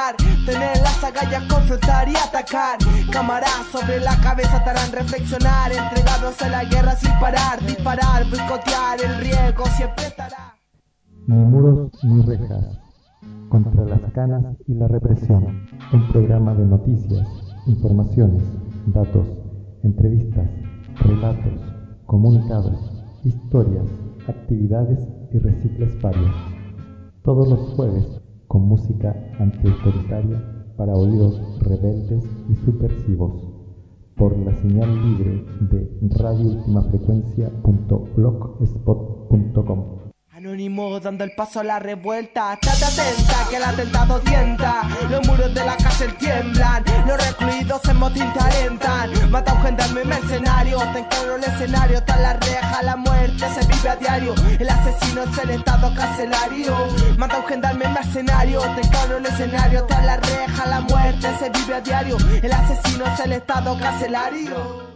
parar. Tener las agallas, confrontar y atacar. Cámaras sobre la cabeza estarán reflexionar. Entregados a la guerra sin parar. Disparar, boicotear, el riesgo siempre estará. Ni muros ni rejas. Contra las canas y la represión. Un programa de noticias, informaciones, datos, entrevistas, relatos, comunicados, historias, actividades y recicles varios. Todos los jueves con música antiautoritaria para oídos rebeldes y subversivos por la señal libre de radioultimafrecuencia.blogspot.com. Dando el paso a la revuelta. Trata atenta que el atentado tienta. Los muros de la cárcel tiemblan. Los recluidos en motín. Mata un gendarme mercenario. Te encargo el escenario. Está la reja, la muerte se vive a diario. El asesino es el estado carcelario. Mata un gendarme mercenario. Te encargo el escenario. Está la reja, la muerte se vive a diario. El asesino es el estado carcelario.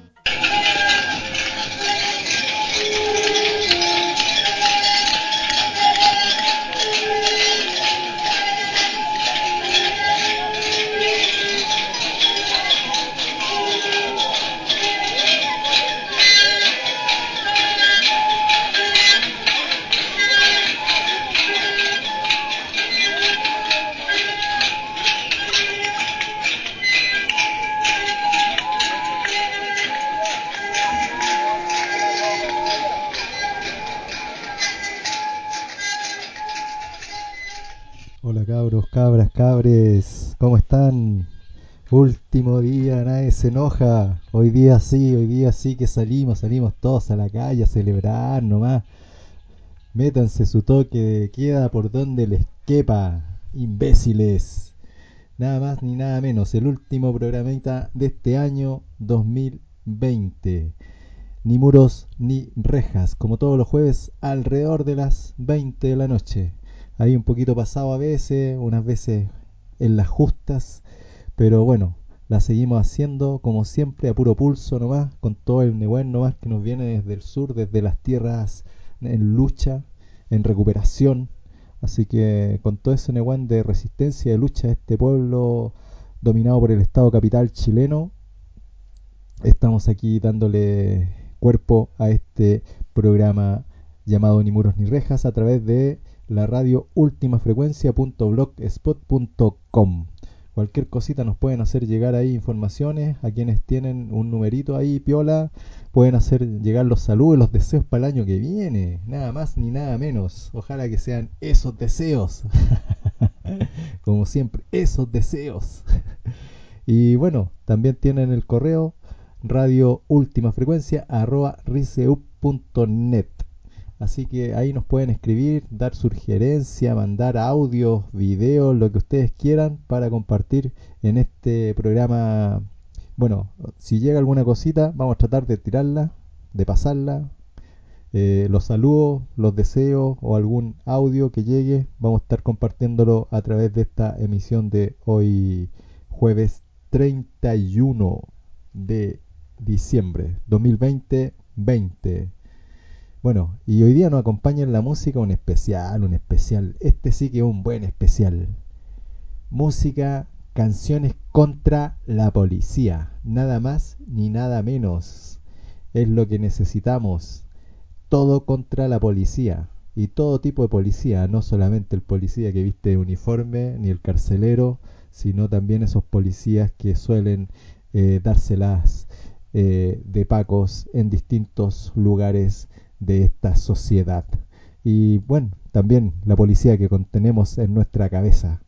Cabras, cabres, ¿cómo están? Último día, nadie se enoja. Hoy día sí, hoy día sí que salimos, salimos todos a la calle a celebrar nomás. Métanse su toque de queda por donde les quepa, imbéciles. Nada más ni nada menos, el último programita de este año 2020. Ni muros ni rejas, como todos los jueves, alrededor de las 20 de la noche. Ahí un poquito pasado a veces, unas veces en las justas, pero bueno, la seguimos haciendo como siempre a puro pulso nomás, con todo el Nehuen nomás que nos viene desde el sur, desde las tierras en lucha, en recuperación. Así que con todo ese Nehuen de resistencia y de lucha de este pueblo dominado por el Estado capital chileno, estamos aquí dándole cuerpo a este programa llamado Ni Muros ni Rejas a través de la radio ultimafrecuencia.blogspot.com. Cualquier cosita nos pueden hacer llegar ahí informaciones a quienes tienen un numerito ahí, piola. Pueden hacer llegar los saludos los deseos para el año que viene. Nada más ni nada menos. Ojalá que sean esos deseos. Como siempre, esos deseos. y bueno, también tienen el correo radio ultimafrecuencia arroba riseup.net. Así que ahí nos pueden escribir, dar sugerencia, mandar audios, videos, lo que ustedes quieran para compartir en este programa. Bueno, si llega alguna cosita, vamos a tratar de tirarla, de pasarla. Eh, los saludos, los deseos o algún audio que llegue, vamos a estar compartiéndolo a través de esta emisión de hoy, jueves 31 de diciembre 2020-20. Bueno, y hoy día nos acompaña en la música un especial, un especial. Este sí que es un buen especial. Música, canciones contra la policía. Nada más ni nada menos. Es lo que necesitamos. Todo contra la policía. Y todo tipo de policía, no solamente el policía que viste uniforme, ni el carcelero, sino también esos policías que suelen eh, dárselas eh, de pacos en distintos lugares de esta sociedad. Y bueno, también la policía que contenemos en nuestra cabeza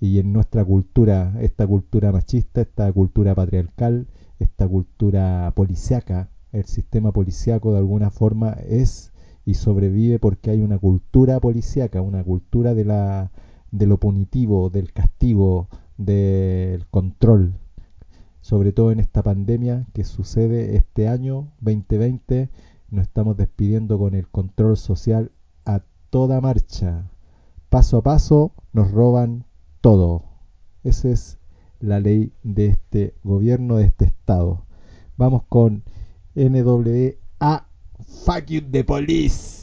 y en nuestra cultura, esta cultura machista, esta cultura patriarcal, esta cultura policiaca, el sistema policiaco de alguna forma es y sobrevive porque hay una cultura policiaca, una cultura de la de lo punitivo, del castigo, del control, sobre todo en esta pandemia que sucede este año 2020 nos estamos despidiendo con el control social a toda marcha. Paso a paso nos roban todo. Esa es la ley de este gobierno, de este estado. Vamos con NWA Fuck You the Police.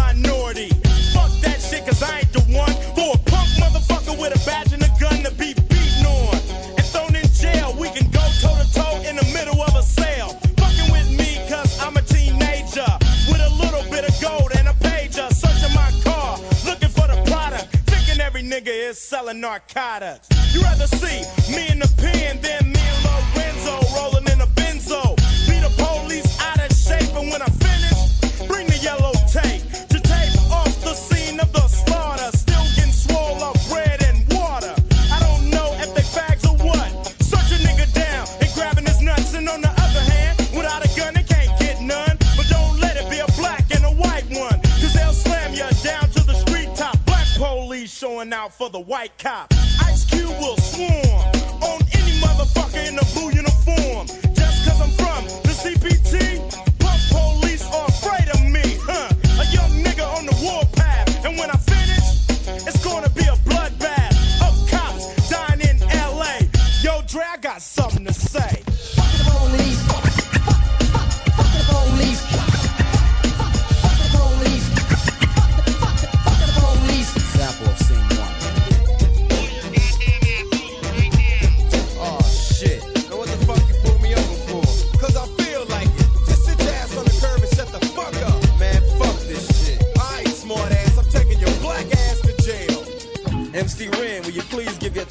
with a badge and a gun to be beaten on. And thrown in jail, we can go toe to toe in the middle of a sale. Fucking with me cause I'm a teenager. With a little bit of gold and a pager. Searching my car, looking for the product. Thinking every nigga is selling narcotics. You rather see me in the pen than me and Lorenzo rolling in a benzo. Be the police out of shape, and when I finish, bring the yellow showing out for the white cop. Ice Cube will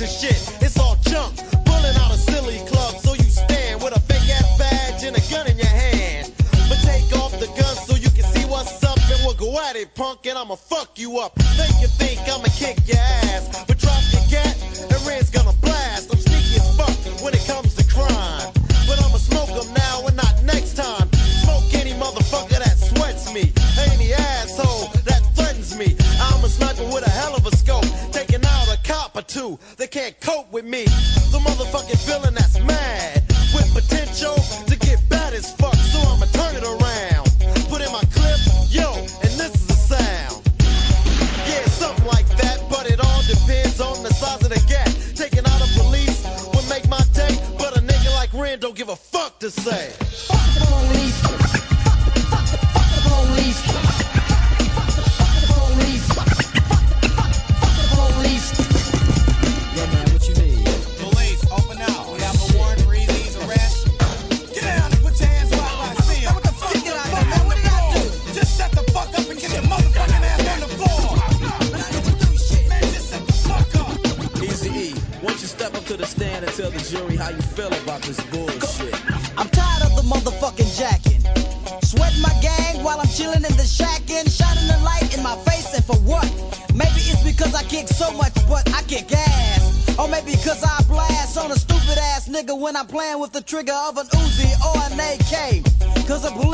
And shit, it's all junk. Pulling out a silly club so you stand with a fake ass badge and a gun in your hand. But take off the gun so you can see what's up and we'll go at it, punk, and I'ma fuck you up. Make you think I'ma kick your ass, but when I'm playing with the trigger of an Uzi or an AK. Cause the police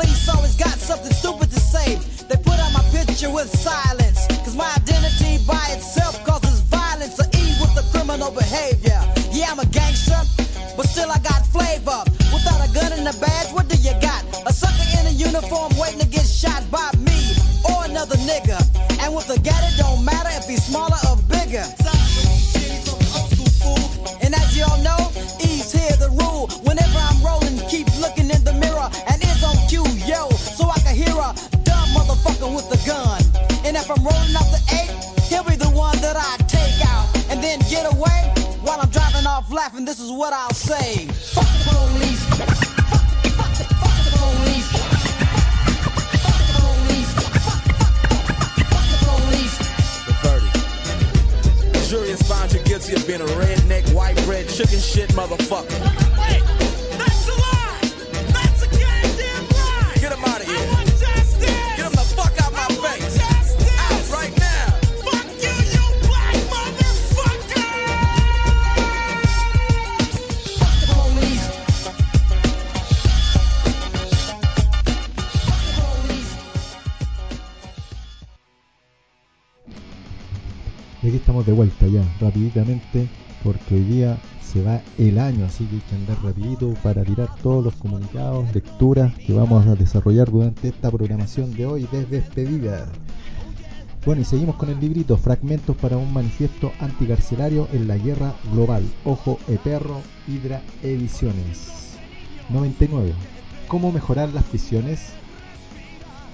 Aquí estamos de vuelta ya, rapiditamente, porque hoy día se va el año, así que hay que andar rapidito para tirar todos los comunicados, lecturas que vamos a desarrollar durante esta programación de hoy desde despedida. Bueno, y seguimos con el librito Fragmentos para un manifiesto anticarcelario en la guerra global. Ojo e perro, Hydra Ediciones. 99. ¿Cómo mejorar las prisiones?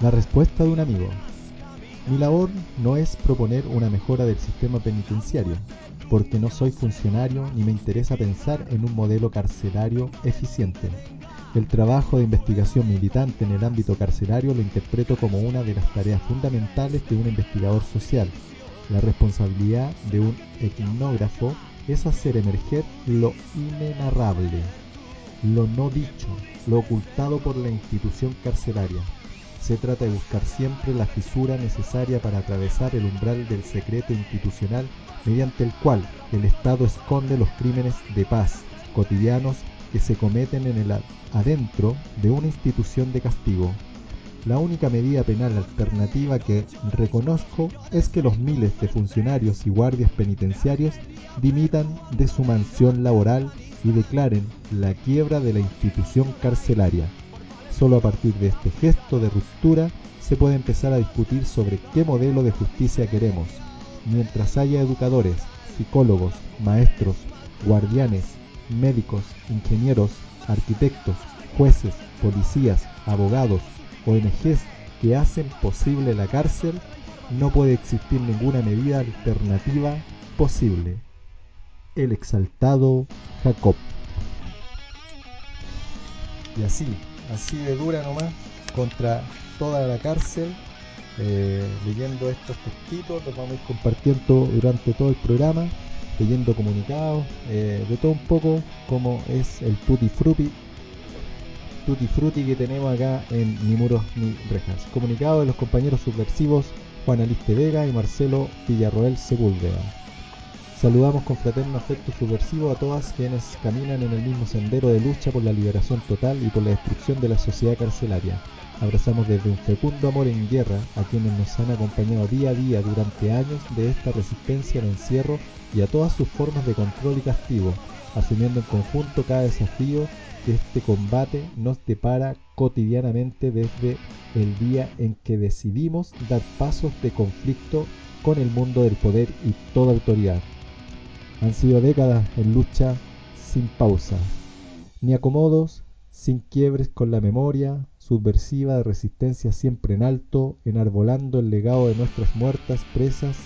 La respuesta de un amigo. Mi labor no es proponer una mejora del sistema penitenciario, porque no soy funcionario ni me interesa pensar en un modelo carcelario eficiente. El trabajo de investigación militante en el ámbito carcelario lo interpreto como una de las tareas fundamentales de un investigador social. La responsabilidad de un etnógrafo es hacer emerger lo inenarrable, lo no dicho, lo ocultado por la institución carcelaria. Se trata de buscar siempre la fisura necesaria para atravesar el umbral del secreto institucional mediante el cual el Estado esconde los crímenes de paz cotidianos que se cometen en el adentro de una institución de castigo. La única medida penal alternativa que reconozco es que los miles de funcionarios y guardias penitenciarios dimitan de su mansión laboral y declaren la quiebra de la institución carcelaria. Solo a partir de este gesto de ruptura se puede empezar a discutir sobre qué modelo de justicia queremos. Mientras haya educadores, psicólogos, maestros, guardianes, médicos, ingenieros, arquitectos, jueces, policías, abogados, ONGs que hacen posible la cárcel, no puede existir ninguna medida alternativa posible. El exaltado Jacob. Y así, así de dura nomás, contra toda la cárcel, eh, leyendo estos textitos, los vamos a ir compartiendo durante todo el programa, leyendo comunicados, eh, de todo un poco, como es el Tutti Frutti, Tutti Frutti que tenemos acá en Ni Muros ni Rejas. Comunicado de los compañeros subversivos Juan Aliste Vega y Marcelo Villarroel Sepúlveda. Saludamos con fraterno afecto subversivo a todas quienes caminan en el mismo sendero de lucha por la liberación total y por la destrucción de la sociedad carcelaria. Abrazamos desde un fecundo amor en guerra a quienes nos han acompañado día a día durante años de esta resistencia al encierro y a todas sus formas de control y castigo, asumiendo en conjunto cada desafío que este combate nos depara cotidianamente desde el día en que decidimos dar pasos de conflicto con el mundo del poder y toda autoridad. Han sido décadas en lucha sin pausa, ni acomodos, sin quiebres con la memoria subversiva de resistencia siempre en alto, enarbolando el legado de nuestras muertas presas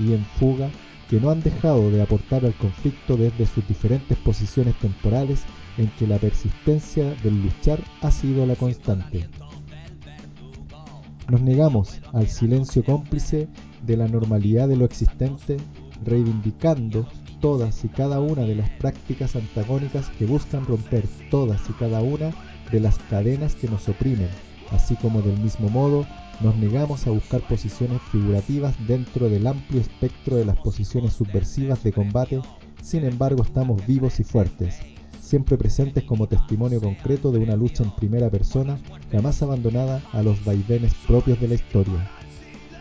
y en fuga que no han dejado de aportar al conflicto desde sus diferentes posiciones temporales en que la persistencia del luchar ha sido la constante. Nos negamos al silencio cómplice de la normalidad de lo existente, reivindicando todas y cada una de las prácticas antagónicas que buscan romper todas y cada una de las cadenas que nos oprimen, así como del mismo modo nos negamos a buscar posiciones figurativas dentro del amplio espectro de las posiciones subversivas de combate, sin embargo estamos vivos y fuertes, siempre presentes como testimonio concreto de una lucha en primera persona, jamás abandonada a los vaivenes propios de la historia.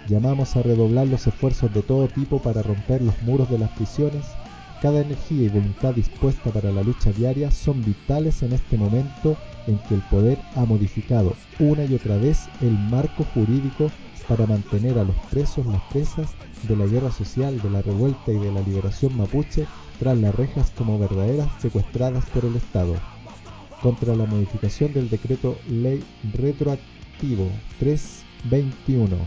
Llamamos a redoblar los esfuerzos de todo tipo para romper los muros de las prisiones. Cada energía y voluntad dispuesta para la lucha diaria son vitales en este momento en que el poder ha modificado una y otra vez el marco jurídico para mantener a los presos, las presas de la guerra social, de la revuelta y de la liberación mapuche tras las rejas como verdaderas secuestradas por el Estado. Contra la modificación del decreto ley retroactivo 321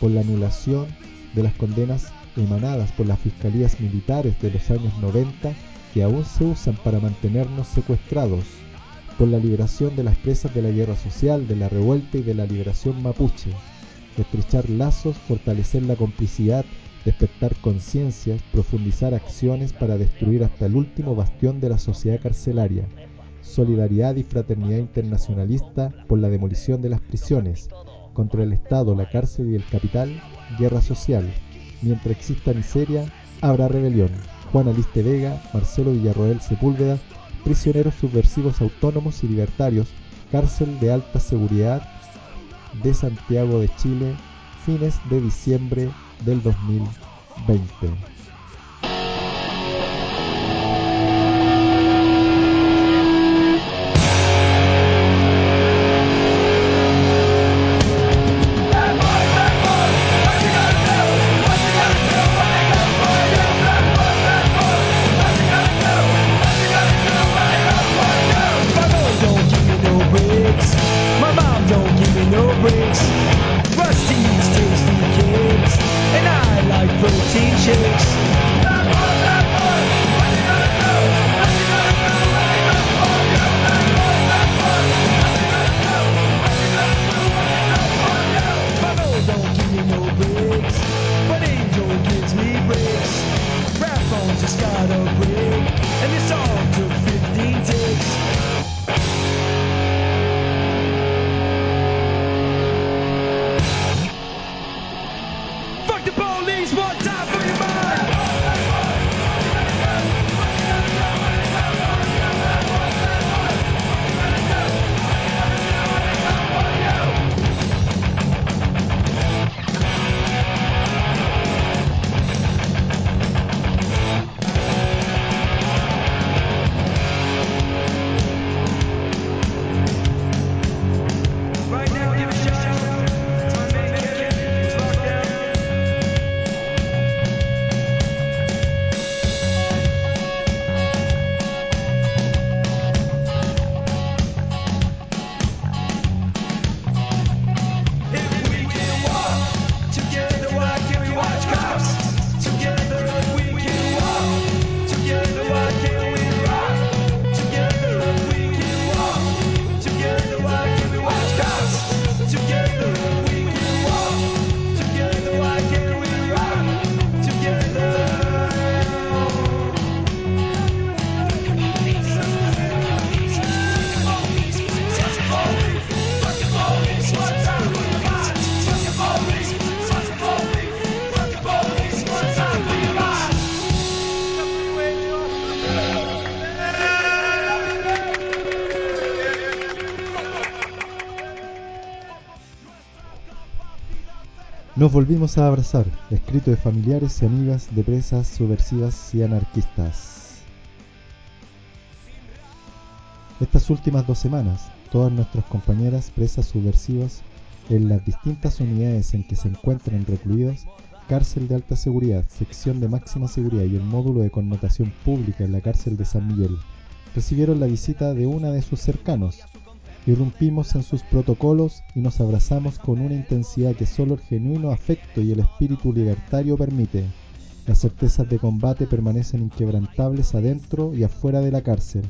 por la anulación de las condenas emanadas por las fiscalías militares de los años 90 que aún se usan para mantenernos secuestrados, por la liberación de las presas de la guerra social, de la revuelta y de la liberación mapuche, estrechar lazos, fortalecer la complicidad despertar conciencias, profundizar acciones para destruir hasta el último bastión de la sociedad carcelaria, solidaridad y fraternidad internacionalista por la demolición de las prisiones, contra el Estado, la cárcel y el capital, guerra social. Mientras exista miseria, habrá rebelión. Juan Aliste Vega, Marcelo Villarroel Sepúlveda, prisioneros subversivos autónomos y libertarios, cárcel de alta seguridad de Santiago de Chile, fines de diciembre del 2020. Nos volvimos a abrazar, escrito de familiares y amigas de presas subversivas y anarquistas. Estas últimas dos semanas, todas nuestras compañeras presas subversivas en las distintas unidades en que se encuentran recluidas, cárcel de alta seguridad, sección de máxima seguridad y el módulo de connotación pública en la cárcel de San Miguel, recibieron la visita de una de sus cercanos, Irrumpimos en sus protocolos y nos abrazamos con una intensidad que solo el genuino afecto y el espíritu libertario permite. Las certezas de combate permanecen inquebrantables adentro y afuera de la cárcel,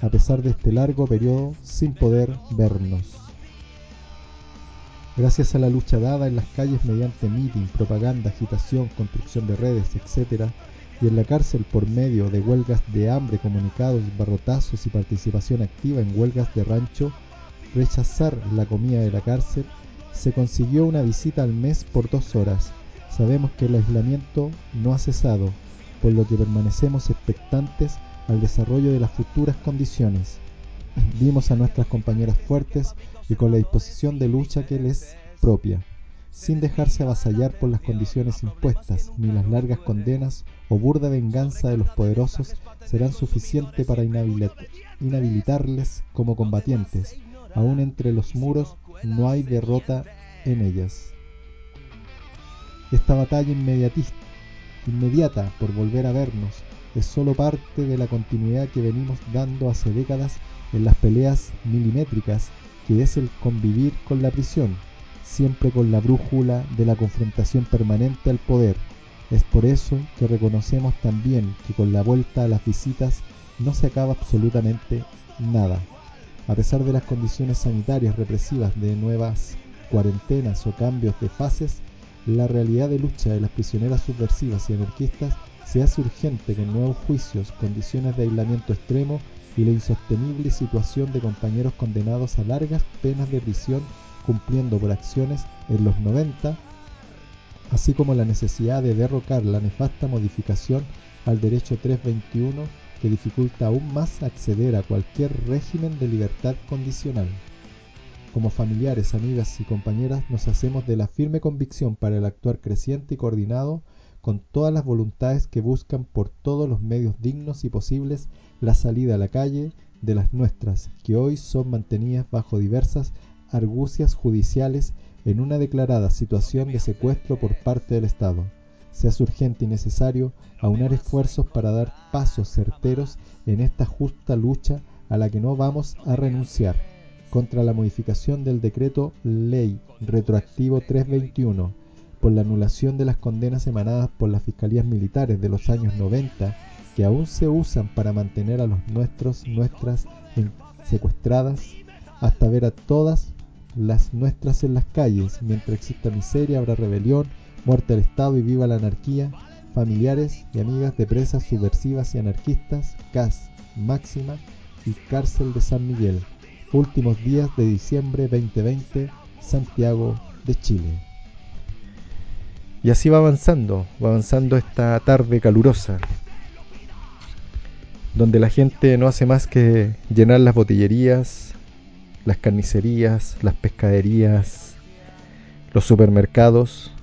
a pesar de este largo periodo sin poder vernos. Gracias a la lucha dada en las calles mediante meeting, propaganda, agitación, construcción de redes, etc., y en la cárcel por medio de huelgas de hambre, comunicados, barrotazos y participación activa en huelgas de rancho, rechazar la comida de la cárcel, se consiguió una visita al mes por dos horas. Sabemos que el aislamiento no ha cesado, por lo que permanecemos expectantes al desarrollo de las futuras condiciones. Vimos a nuestras compañeras fuertes y con la disposición de lucha que les propia, sin dejarse avasallar por las condiciones impuestas, ni las largas condenas o burda venganza de los poderosos serán suficientes para inhabilit- inhabilitarles como combatientes. Aún entre los muros no hay derrota en ellas. Esta batalla inmediatista, inmediata por volver a vernos es solo parte de la continuidad que venimos dando hace décadas en las peleas milimétricas que es el convivir con la prisión, siempre con la brújula de la confrontación permanente al poder. Es por eso que reconocemos también que con la vuelta a las visitas no se acaba absolutamente nada. A pesar de las condiciones sanitarias represivas de nuevas cuarentenas o cambios de fases, la realidad de lucha de las prisioneras subversivas y anarquistas se hace urgente con nuevos juicios, condiciones de aislamiento extremo y la insostenible situación de compañeros condenados a largas penas de prisión cumpliendo por acciones en los 90, así como la necesidad de derrocar la nefasta modificación al derecho 321 que dificulta aún más acceder a cualquier régimen de libertad condicional. Como familiares, amigas y compañeras nos hacemos de la firme convicción para el actuar creciente y coordinado con todas las voluntades que buscan por todos los medios dignos y posibles la salida a la calle de las nuestras, que hoy son mantenidas bajo diversas argucias judiciales en una declarada situación de secuestro por parte del Estado. Se hace urgente y necesario aunar esfuerzos para dar pasos certeros en esta justa lucha a la que no vamos a renunciar contra la modificación del decreto Ley Retroactivo 321 por la anulación de las condenas emanadas por las fiscalías militares de los años 90 que aún se usan para mantener a los nuestros, nuestras secuestradas, hasta ver a todas las nuestras en las calles. Mientras exista miseria, habrá rebelión, muerte al Estado y viva la anarquía. Familiares y amigas de presas subversivas y anarquistas, CAS, Máxima y Cárcel de San Miguel. Últimos días de diciembre 2020, Santiago de Chile. Y así va avanzando, va avanzando esta tarde calurosa, donde la gente no hace más que llenar las botillerías, las carnicerías, las pescaderías, los supermercados,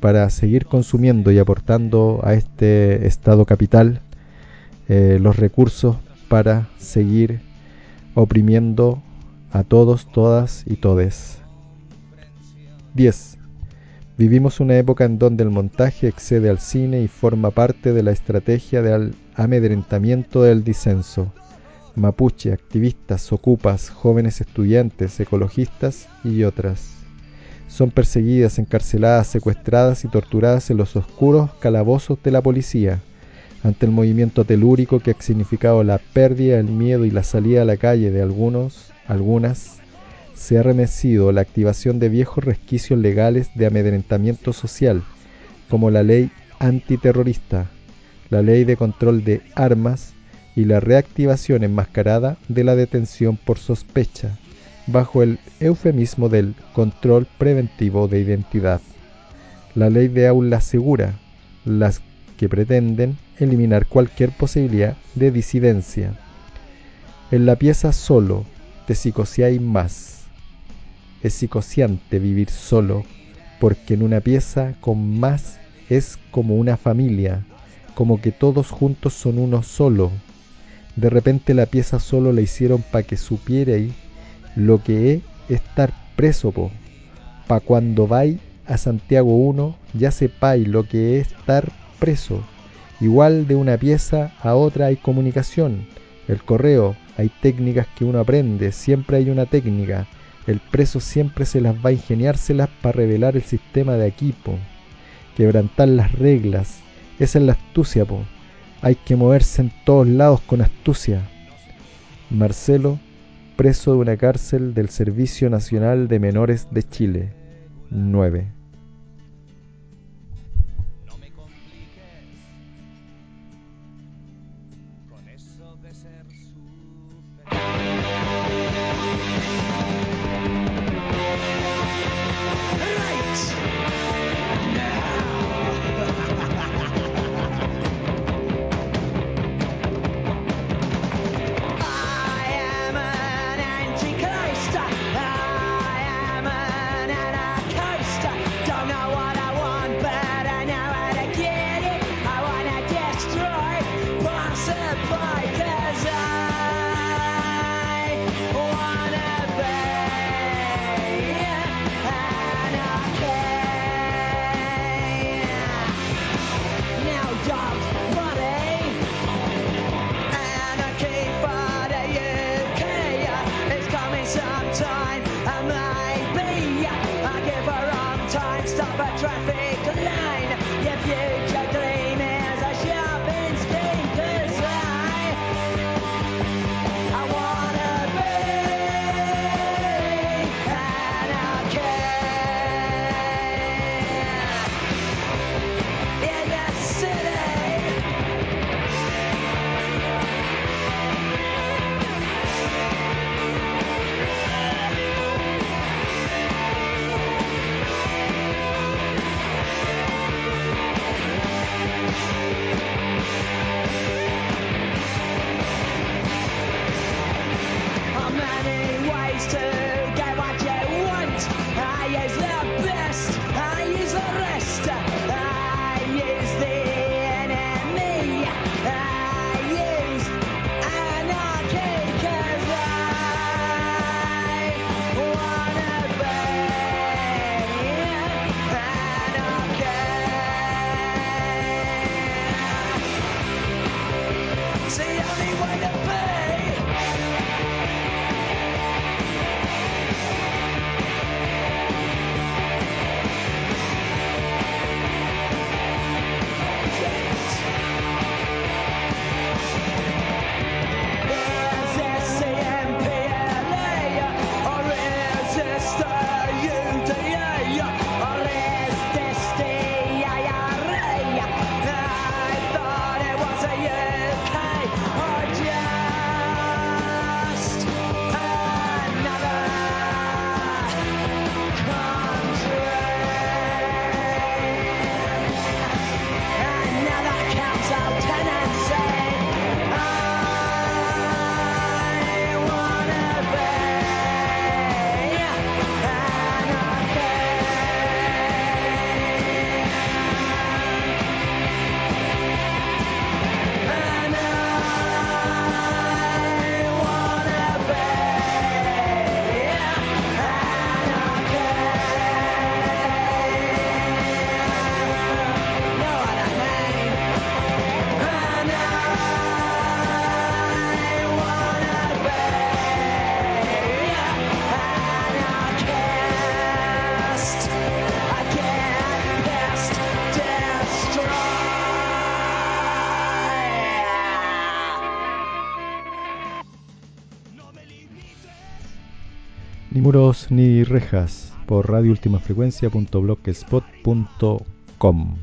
para seguir consumiendo y aportando a este estado capital eh, los recursos para seguir oprimiendo a todos, todas y todes. 10. Vivimos una época en donde el montaje excede al cine y forma parte de la estrategia de amedrentamiento del disenso. Mapuche, activistas, ocupas, jóvenes estudiantes, ecologistas y otras. Son perseguidas, encarceladas, secuestradas y torturadas en los oscuros calabozos de la policía, ante el movimiento telúrico que ha significado la pérdida, el miedo y la salida a la calle de algunos, algunas, se ha remecido la activación de viejos resquicios legales de amedrentamiento social, como la ley antiterrorista, la ley de control de armas y la reactivación enmascarada de la detención por sospecha, bajo el eufemismo del control preventivo de identidad. La ley de aula segura, las que pretenden eliminar cualquier posibilidad de disidencia. En la pieza solo te psicoseáis más. Es psicociante vivir solo, porque en una pieza con más es como una familia, como que todos juntos son uno solo. De repente la pieza solo la hicieron para que supierais lo que es estar preso, po. Pa' cuando vais a Santiago 1 ya sepáis lo que es estar preso. Igual de una pieza a otra hay comunicación. El correo, hay técnicas que uno aprende, siempre hay una técnica. El preso siempre se las va a ingeniárselas para revelar el sistema de equipo. Quebrantar las reglas. Esa es la astucia, po. Hay que moverse en todos lados con astucia. Marcelo, preso de una cárcel del Servicio Nacional de Menores de Chile. 9. Rejas por radioultimafrecuencia.blogspot.com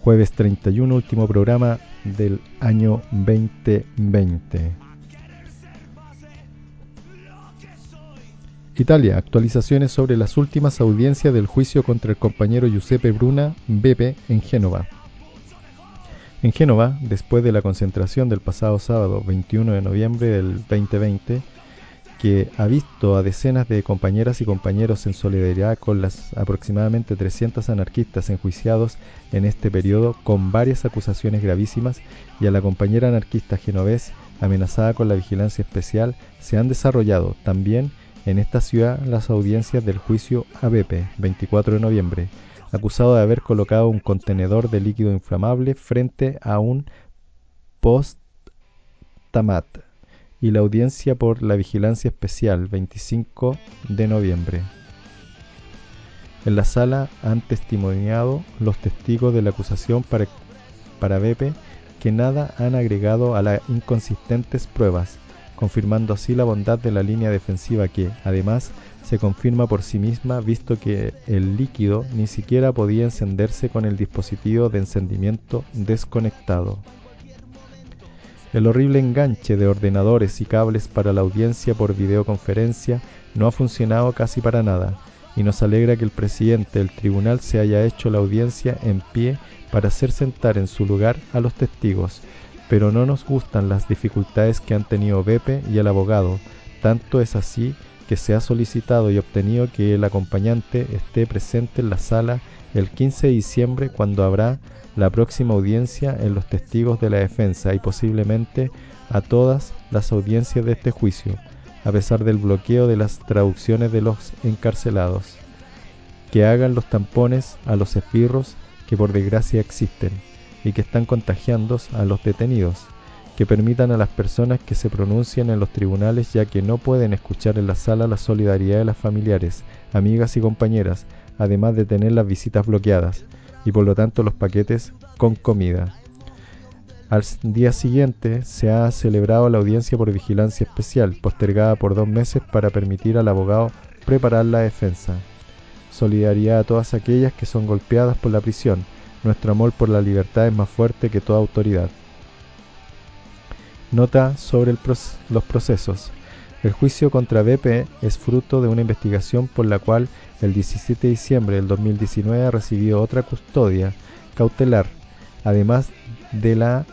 Jueves 31, último programa del año 2020. Italia, actualizaciones sobre las últimas audiencias del juicio contra el compañero Giuseppe Bruna, Beppe, en Génova. En Génova, después de la concentración del pasado sábado 21 de noviembre del 2020, que ha visto a decenas de compañeras y compañeros en solidaridad con las aproximadamente 300 anarquistas enjuiciados en este periodo con varias acusaciones gravísimas y a la compañera anarquista genovés amenazada con la vigilancia especial, se han desarrollado también en esta ciudad las audiencias del juicio a Beppe, 24 de noviembre, acusado de haber colocado un contenedor de líquido inflamable frente a un post-tamat y la audiencia por la vigilancia especial 25 de noviembre. En la sala han testimoniado los testigos de la acusación para, para Beppe que nada han agregado a las inconsistentes pruebas, confirmando así la bondad de la línea defensiva que, además, se confirma por sí misma visto que el líquido ni siquiera podía encenderse con el dispositivo de encendimiento desconectado. El horrible enganche de ordenadores y cables para la audiencia por videoconferencia no ha funcionado casi para nada, y nos alegra que el presidente del tribunal se haya hecho la audiencia en pie para hacer sentar en su lugar a los testigos, pero no nos gustan las dificultades que han tenido Beppe y el abogado, tanto es así que se ha solicitado y obtenido que el acompañante esté presente en la sala el 15 de diciembre cuando habrá la próxima audiencia en los testigos de la defensa y posiblemente a todas las audiencias de este juicio, a pesar del bloqueo de las traducciones de los encarcelados. Que hagan los tampones a los esbirros que por desgracia existen y que están contagiando a los detenidos, que permitan a las personas que se pronuncien en los tribunales ya que no pueden escuchar en la sala la solidaridad de las familiares, amigas y compañeras, además de tener las visitas bloqueadas y por lo tanto los paquetes con comida. Al día siguiente se ha celebrado la audiencia por vigilancia especial, postergada por dos meses para permitir al abogado preparar la defensa. Solidaridad a todas aquellas que son golpeadas por la prisión. Nuestro amor por la libertad es más fuerte que toda autoridad. Nota sobre los procesos. El juicio contra BP es fruto de una investigación por la cual el 17 de diciembre del 2019 recibió otra custodia cautelar, además de la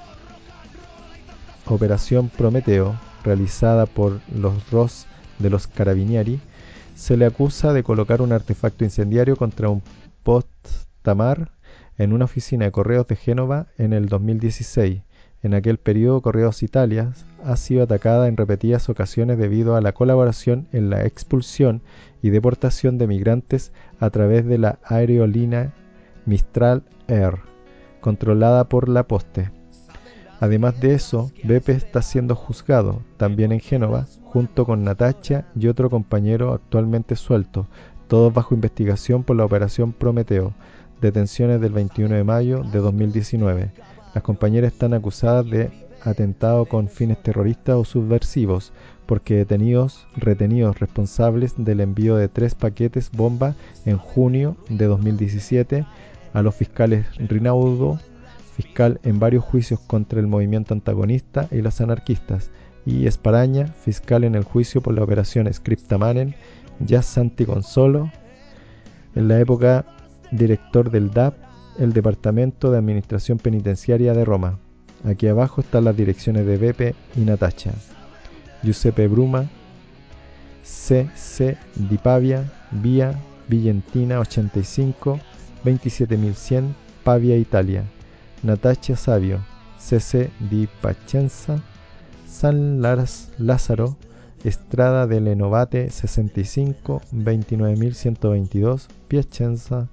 Operación Prometeo, realizada por los ROS de los Carabinieri, se le acusa de colocar un artefacto incendiario contra un post-tamar en una oficina de correos de Génova en el 2016. En aquel periodo, Correos Italia ha sido atacada en repetidas ocasiones debido a la colaboración en la expulsión y deportación de migrantes a través de la aerolínea Mistral Air, controlada por la Poste. Además de eso, Beppe está siendo juzgado, también en Génova, junto con Natacha y otro compañero actualmente suelto, todos bajo investigación por la operación Prometeo, detenciones del 21 de mayo de 2019. Las compañeras están acusadas de atentado con fines terroristas o subversivos, porque detenidos, retenidos responsables del envío de tres paquetes bomba en junio de 2017 a los fiscales Rinaudo, fiscal en varios juicios contra el movimiento antagonista y los anarquistas, y Esparaña, fiscal en el juicio por la operación Scriptamanen, ya Santi Consolo, en la época director del DAP, el Departamento de Administración Penitenciaria de Roma. Aquí abajo están las direcciones de Beppe y Natacha. Giuseppe Bruma, CC Di Pavia, Vía Villentina 85, 27100, Pavia, Italia. Natacha Savio, CC Di Pacenza, San Lars Lázaro, Estrada de Lenovate 65, 29122, Piacenza,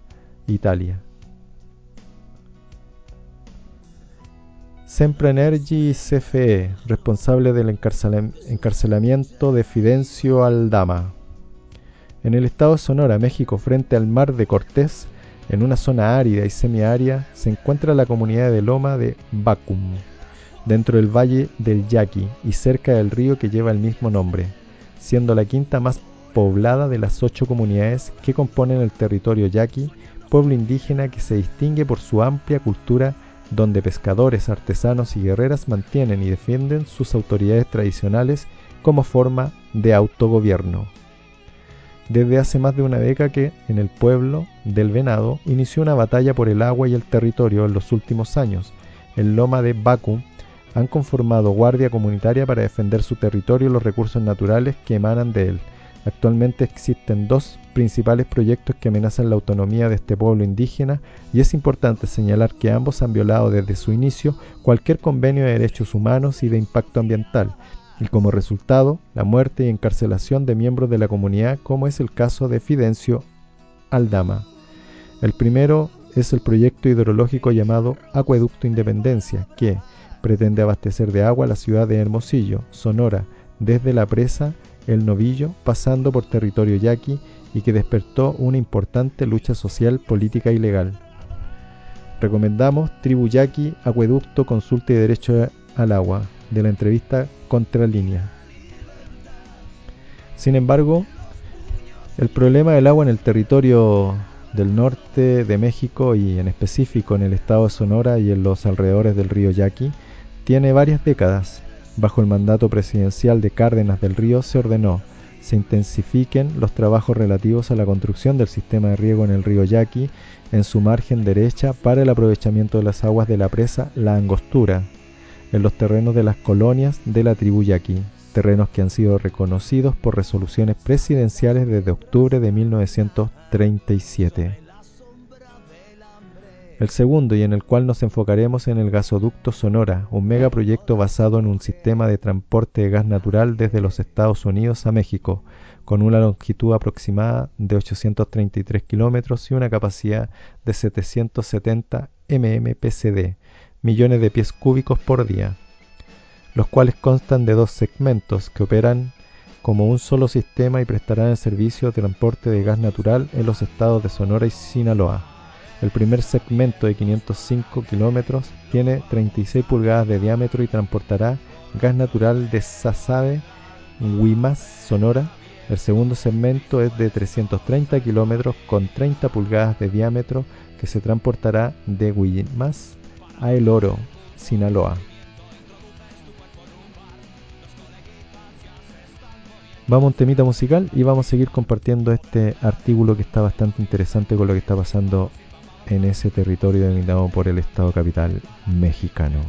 Italia. Sempre Energy CFE, responsable del encarcelam- encarcelamiento de Fidencio Aldama. En el estado de Sonora, México, frente al mar de Cortés, en una zona árida y semiárida, se encuentra la comunidad de Loma de Bacum, dentro del valle del Yaqui y cerca del río que lleva el mismo nombre, siendo la quinta más poblada de las ocho comunidades que componen el territorio Yaqui, pueblo indígena que se distingue por su amplia cultura donde pescadores, artesanos y guerreras mantienen y defienden sus autoridades tradicionales como forma de autogobierno. Desde hace más de una década que en el pueblo del Venado inició una batalla por el agua y el territorio en los últimos años. En Loma de Baku han conformado guardia comunitaria para defender su territorio y los recursos naturales que emanan de él. Actualmente existen dos principales proyectos que amenazan la autonomía de este pueblo indígena y es importante señalar que ambos han violado desde su inicio cualquier convenio de derechos humanos y de impacto ambiental, y como resultado la muerte y encarcelación de miembros de la comunidad como es el caso de Fidencio Aldama. El primero es el proyecto hidrológico llamado Acueducto Independencia, que pretende abastecer de agua la ciudad de Hermosillo, Sonora, desde la presa El Novillo, pasando por territorio yaqui y que despertó una importante lucha social, política y legal. Recomendamos Tribu Yaqui, Acueducto, Consulta y Derecho al Agua, de la entrevista Contralínea. Sin embargo, el problema del agua en el territorio del norte de México y en específico en el estado de Sonora y en los alrededores del río Yaqui tiene varias décadas. Bajo el mandato presidencial de Cárdenas del Río se ordenó se intensifiquen los trabajos relativos a la construcción del sistema de riego en el río Yaqui en su margen derecha para el aprovechamiento de las aguas de la presa La Angostura en los terrenos de las colonias de la tribu Yaqui, terrenos que han sido reconocidos por resoluciones presidenciales desde octubre de 1937. El segundo, y en el cual nos enfocaremos en el gasoducto Sonora, un megaproyecto basado en un sistema de transporte de gas natural desde los Estados Unidos a México, con una longitud aproximada de 833 kilómetros y una capacidad de 770 mmPCD, millones de pies cúbicos por día, los cuales constan de dos segmentos que operan como un solo sistema y prestarán el servicio de transporte de gas natural en los estados de Sonora y Sinaloa. El primer segmento de 505 kilómetros tiene 36 pulgadas de diámetro y transportará gas natural de Sasabe, Huimas, Sonora. El segundo segmento es de 330 kilómetros con 30 pulgadas de diámetro que se transportará de Huimas a El Oro, Sinaloa. Vamos a un temita musical y vamos a seguir compartiendo este artículo que está bastante interesante con lo que está pasando en ese territorio dominado por el Estado Capital mexicano.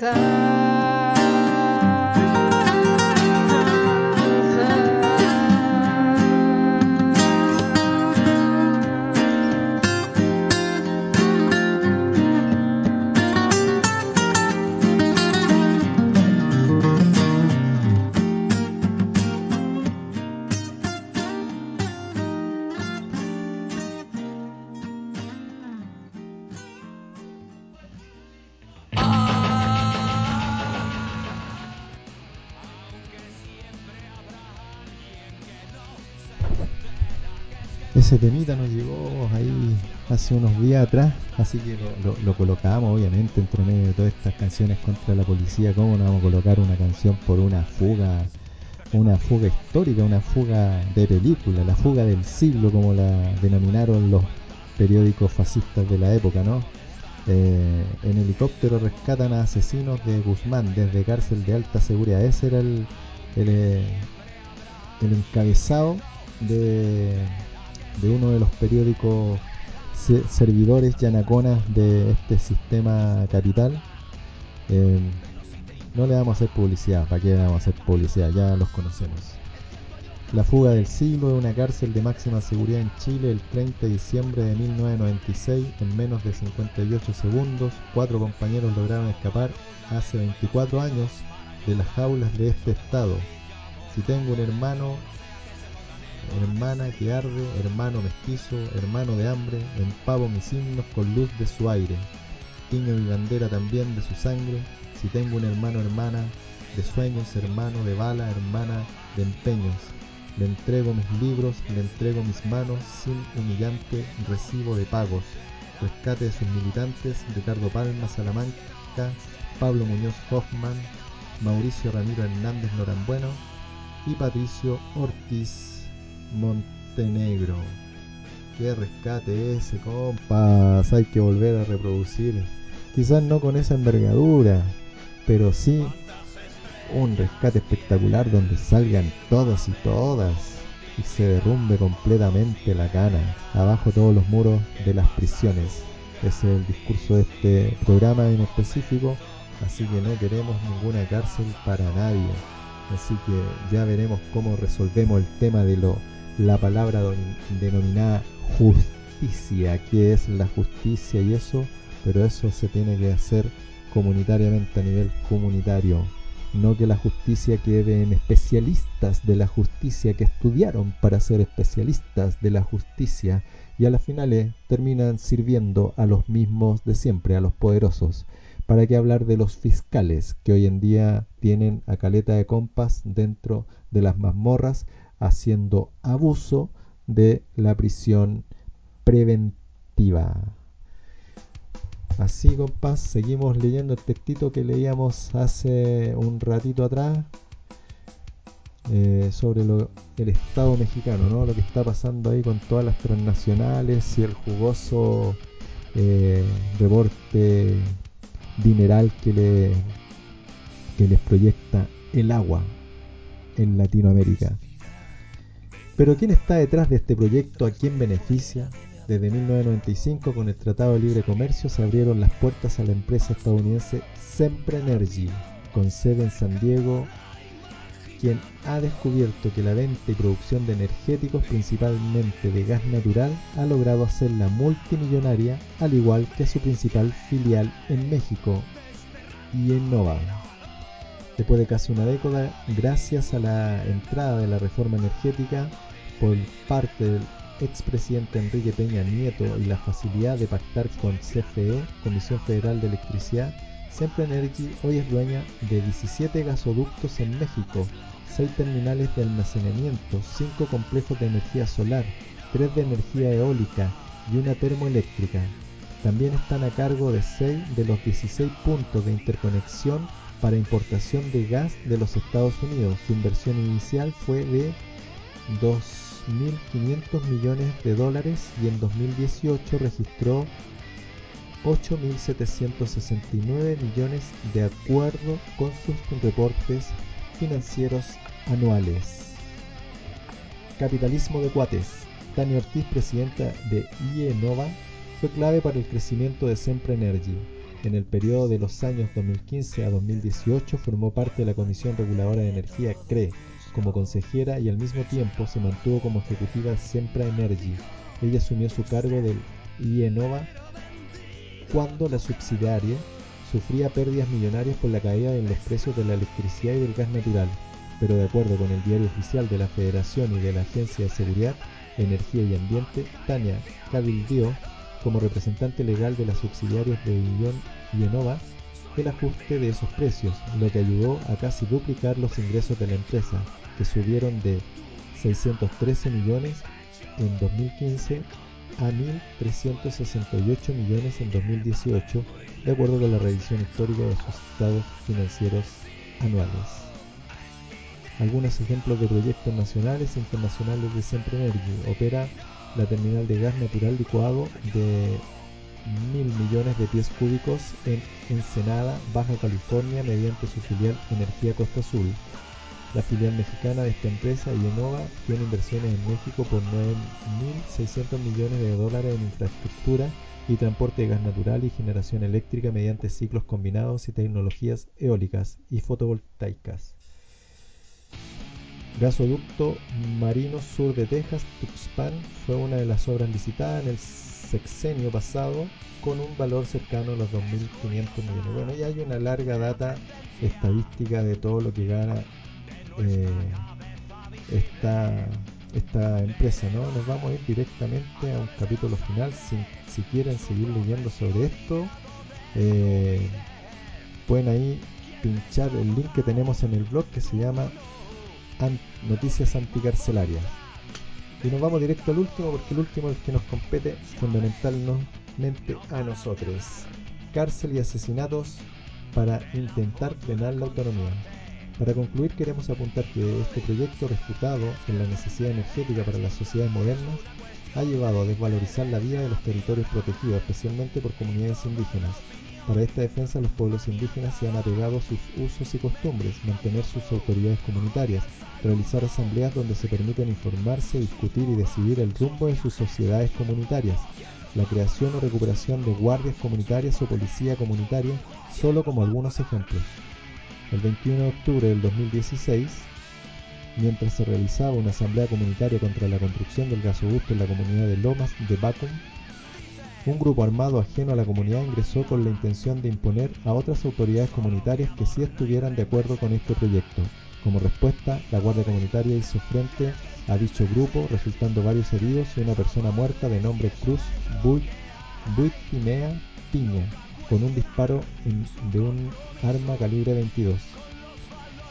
Libertad. Ese temita nos llegó ahí hace unos días atrás, así que lo, lo- lo colocamos obviamente entre medio de todas estas canciones contra la policía. ¿Cómo no vamos a colocar una canción por una fuga, una fuga histórica, una fuga de película, la fuga del siglo, como la denominaron los periódicos fascistas de la época, ¿no? Eh, en helicóptero rescatan a asesinos de Guzmán desde cárcel de alta seguridad. Ese era el, el, eh, el encabezado de, de uno de los periódicos se- servidores yanaconas de este sistema capital. Eh, no le vamos a hacer publicidad, ¿para qué le vamos a hacer publicidad? Ya los conocemos. La fuga del siglo de una cárcel de máxima seguridad en Chile el 30 de diciembre de 1996 en menos de 58 segundos. Cuatro compañeros lograron escapar hace 24 años de las jaulas de este estado. Si tengo un hermano, hermana que arde, hermano mestizo, hermano de hambre, empavo mis himnos con luz de su aire. Tiño mi bandera también de su sangre. Si tengo un hermano, hermana, de sueños, hermano de bala, hermana de empeños. Le entrego mis libros, le entrego mis manos sin humillante recibo de pagos. Rescate de sus militantes, Ricardo Palma, Salamanca, Pablo Muñoz Hoffman, Mauricio Ramiro Hernández Norambueno y Patricio Ortiz Montenegro. Qué rescate ese, compas. Hay que volver a reproducir. Quizás no con esa envergadura, pero sí un rescate espectacular donde salgan todos y todas y se derrumbe completamente la cana. Abajo todos los muros de las prisiones. Ese es el discurso de este programa en específico. Así que no queremos ninguna cárcel para nadie. Así que ya veremos cómo resolvemos el tema de lo la palabra denominada justicia, que es la justicia y eso, pero eso se tiene que hacer comunitariamente a nivel comunitario. No que la justicia quede en especialistas de la justicia que estudiaron para ser especialistas de la justicia y a las finales terminan sirviendo a los mismos de siempre, a los poderosos. ¿Para qué hablar de los fiscales que hoy en día tienen a caleta de compas dentro de las mazmorras haciendo abuso de la prisión preventiva. Así, compás, seguimos leyendo el textito que leíamos hace un ratito atrás eh, sobre lo- el Estado mexicano, ¿no? Lo que está pasando ahí con todas las transnacionales y el jugoso eh, dineral que, le, que les proyecta el agua en Latinoamérica. Pero ¿quién está detrás de este proyecto? ¿A quién beneficia? Desde 1995, con el Tratado de Libre Comercio, se abrieron las puertas a la empresa estadounidense Sempra Energy, con sede en San Diego, quien ha descubierto que la venta y producción de energéticos, principalmente de gas natural, ha logrado hacerla multimillonaria, al igual que su principal filial en México, Innova. Después de casi una década, gracias a la entrada de la reforma energética por parte del expresidente Enrique Peña Nieto y la facilidad de pactar con CFE, Comisión Federal de Electricidad, Sempra Energy hoy es dueña de 17 gasoductos en México, 6 terminales de almacenamiento, 5 complejos de energía solar, 3 de energía eólica y una termoeléctrica. También están a cargo de 6 de los 16 puntos de interconexión para importación de gas de los Estados Unidos. Su inversión inicial fue de 2.500 millones de dólares y en 2018 registró 8.769 millones de acuerdo con sus reportes financieros anuales. Capitalismo de cuates. Tania Ortiz, presidenta de IENOVA, fue clave para el crecimiento de Sempra Energy. En el periodo de los años 2015 a 2018 formó parte de la Comisión Reguladora de Energía CRE como consejera y al mismo tiempo se mantuvo como ejecutiva de Sempra Energy. Ella asumió su cargo del IENOVA cuando la subsidiaria sufría pérdidas millonarias por la caída en los precios de la electricidad y del gas natural, pero de acuerdo con el diario oficial de la Federación y de la Agencia de Seguridad, Energía y Ambiente, Tania cabildió como representante legal de las subsidiarias de Illón y Enova el ajuste de esos precios, lo que ayudó a casi duplicar los ingresos de la empresa, que subieron de 613 millones en 2015 a 1.368 millones en 2018, de acuerdo con la revisión histórica de sus estados financieros anuales. Algunos ejemplos de proyectos nacionales e internacionales de Sempra Energy. Opera la terminal de gas natural licuado de mil millones de pies cúbicos en Ensenada, Baja California, mediante su filial Energía Costa Azul. La filial mexicana de esta empresa, Yenova, tiene inversiones en México por 9.600 millones de dólares en infraestructura y transporte de gas natural y generación eléctrica mediante ciclos combinados y tecnologías eólicas y fotovoltaicas. Gasoducto Marino Sur de Texas, Tuxpan, fue una de las obras licitadas en el sexenio pasado con un valor cercano a los 2.500 millones. Bueno, ya hay una larga data estadística de todo lo que gana eh, esta, esta empresa, ¿no? Nos vamos a ir directamente a un capítulo final. Si, si quieren seguir leyendo sobre esto, eh, pueden ahí pinchar el link que tenemos en el blog que se llama Noticias Anticarcelarias. Y nos vamos directo al último porque el último es el que nos compete fundamentalmente a nosotros. Cárcel y asesinatos para intentar frenar la autonomía. Para concluir queremos apuntar que este proyecto refutado en la necesidad energética para las sociedades modernas ha llevado a desvalorizar la vida de los territorios protegidos, especialmente por comunidades indígenas. Para esta defensa los pueblos indígenas se han apegado sus usos y costumbres, mantener sus autoridades comunitarias, realizar asambleas donde se permiten informarse, discutir y decidir el rumbo de sus sociedades comunitarias, la creación o recuperación de guardias comunitarias o policía comunitaria, solo como algunos ejemplos. El 21 de octubre del 2016, mientras se realizaba una asamblea comunitaria contra la construcción del gasoducto en la comunidad de Lomas de Bacum, un grupo armado ajeno a la comunidad ingresó con la intención de imponer a otras autoridades comunitarias que sí estuvieran de acuerdo con este proyecto. Como respuesta, la Guardia Comunitaria hizo frente a dicho grupo, resultando varios heridos y una persona muerta de nombre Cruz Buit- Buitimea Piña, con un disparo de un arma calibre 22.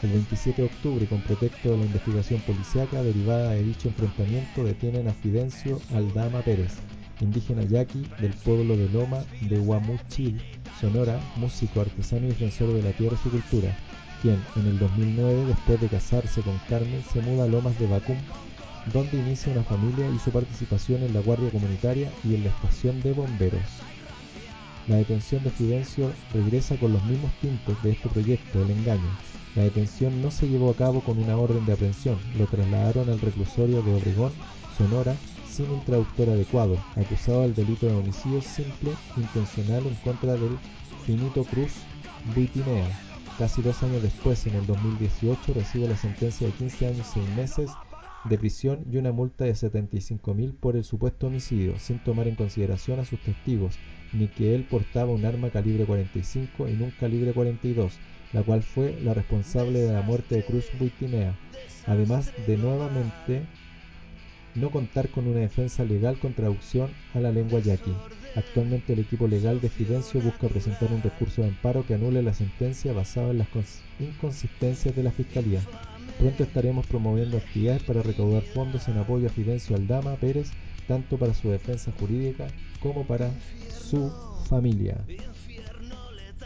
El 27 de octubre, con pretexto de la investigación policíaca derivada de dicho enfrentamiento, detienen a Fidencio Aldama Pérez, indígena yaqui del pueblo de Loma de Huamuchil, Sonora, músico, artesano y defensor de la tierra y su cultura, quien en el 2009, después de casarse con Carmen, se muda a Lomas de Bacum, donde inicia una familia y su participación en la Guardia Comunitaria y en la estación de bomberos. La detención de Fidencio regresa con los mismos tintes de este proyecto, el engaño. La detención no se llevó a cabo con una orden de aprehensión, lo trasladaron al reclusorio de Obregón, Sonora, sin un traductor adecuado, acusado del delito de homicidio simple intencional en contra del Finito Cruz Buitinea. Casi dos años después, en el 2018, recibe la sentencia de 15 años y 6 meses de prisión y una multa de 75 mil por el supuesto homicidio, sin tomar en consideración a sus testigos, ni que él portaba un arma calibre 45 y un calibre 42, la cual fue la responsable de la muerte de Cruz Buitinea, además de nuevamente no contar con una defensa legal con traducción a la lengua yaqui. Actualmente el equipo legal de Fidencio busca presentar un recurso de amparo que anule la sentencia basado en las inconsistencias de la Fiscalía. Pronto estaremos promoviendo actividades para recaudar fondos en apoyo a Fidencio Aldama Pérez, tanto para su defensa jurídica como para su familia.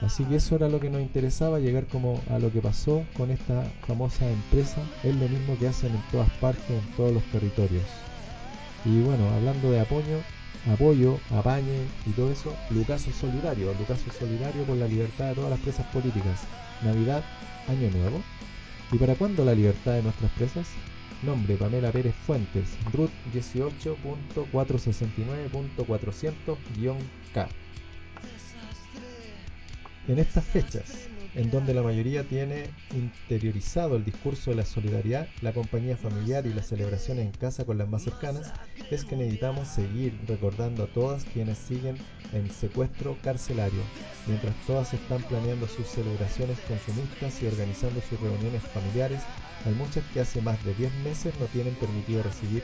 Así que eso era lo que nos interesaba, llegar como a lo que pasó con esta famosa empresa. Es lo mismo que hacen en todas partes, en todos los territorios. Y bueno, hablando de apoyo, apoyo, apañe y todo eso, Lucaso Solidario, Lucaso Solidario por la libertad de todas las presas políticas. Navidad, Año Nuevo. ¿Y para cuándo la libertad de nuestras presas? Nombre Pamela Pérez Fuentes, RUT 18.469.400-K. En estas fechas, en donde la mayoría tiene interiorizado el discurso de la solidaridad, la compañía familiar y las celebraciones en casa con las más cercanas, es que necesitamos seguir recordando a todas quienes siguen en secuestro carcelario, mientras todas están planeando sus celebraciones consumistas y organizando sus reuniones familiares, hay muchas que hace más de 10 meses no tienen permitido recibir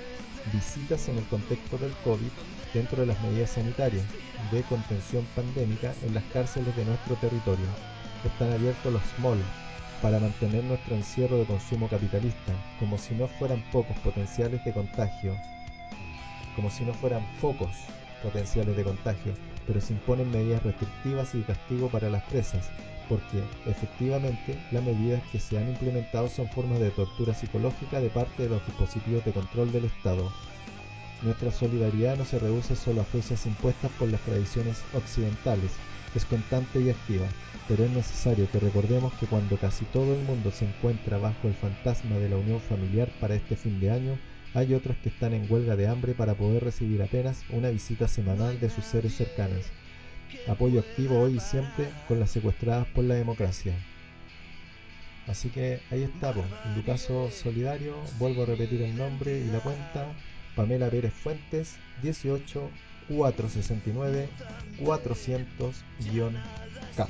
visitas en el contexto del COVID dentro de las medidas sanitarias de contención pandémica en las cárceles de nuestro territorio. Están abiertos los malls para mantener nuestro encierro de consumo capitalista, como si no fueran pocos potenciales de contagio, como si no fueran focos potenciales de contagio, pero se imponen medidas restrictivas y castigo para las presas, porque efectivamente las medidas que se han implementado son formas de tortura psicológica de parte de los dispositivos de control del Estado. Nuestra solidaridad no se reduce solo a fechas impuestas por las tradiciones occidentales, es constante y activa, pero es necesario que recordemos que cuando casi todo el mundo se encuentra bajo el fantasma de la unión familiar para este fin de año, hay otras que están en huelga de hambre para poder recibir apenas una visita semanal de sus seres cercanas. Apoyo activo hoy y siempre con las secuestradas por la democracia. Así que ahí está, po, Lucaso Solidario, vuelvo a repetir el nombre y la cuenta, Pamela Pérez Fuentes, 18 469 400-K.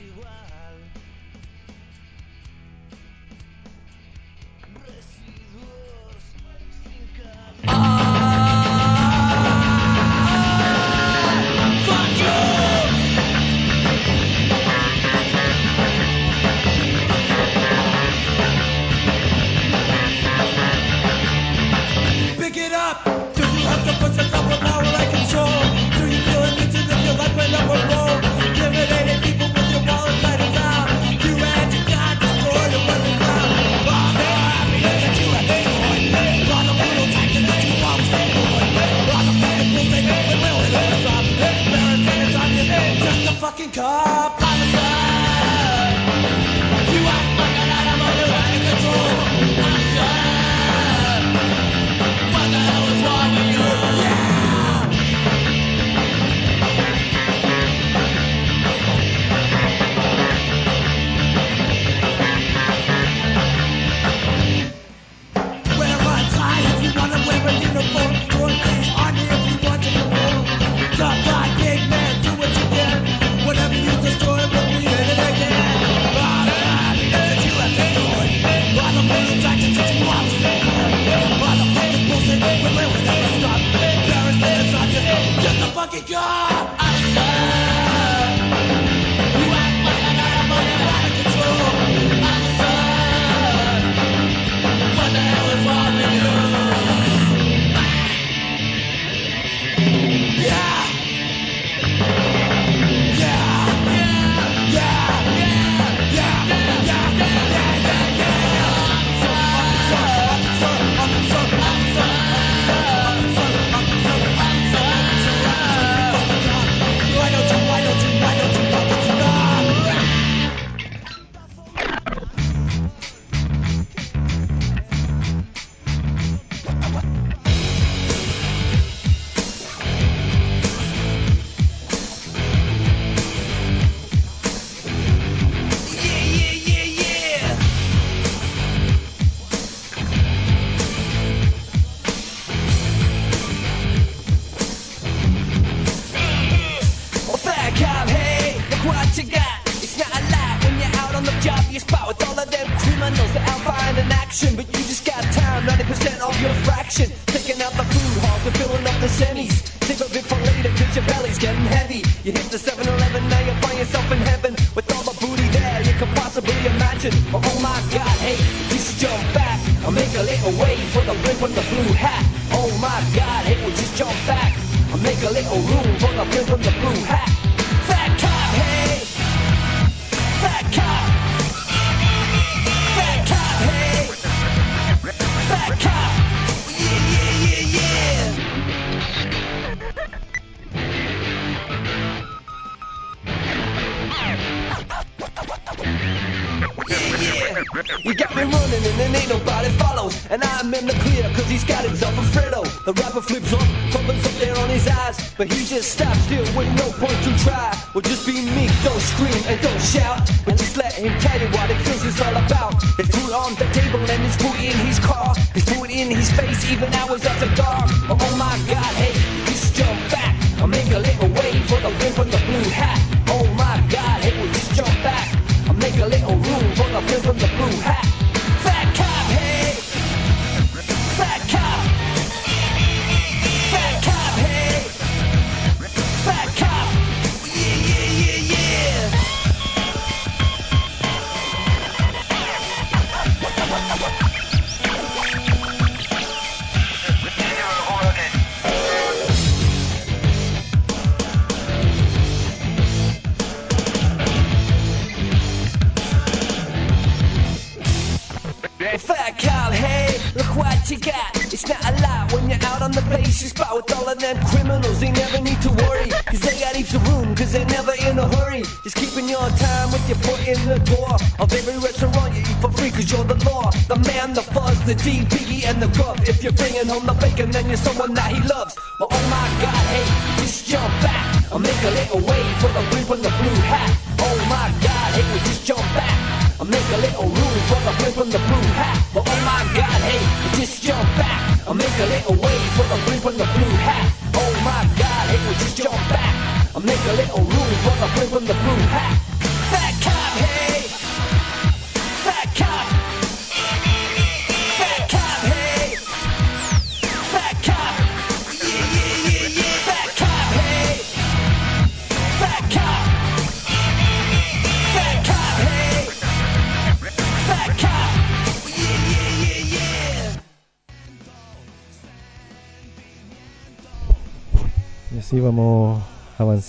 Fucking cop.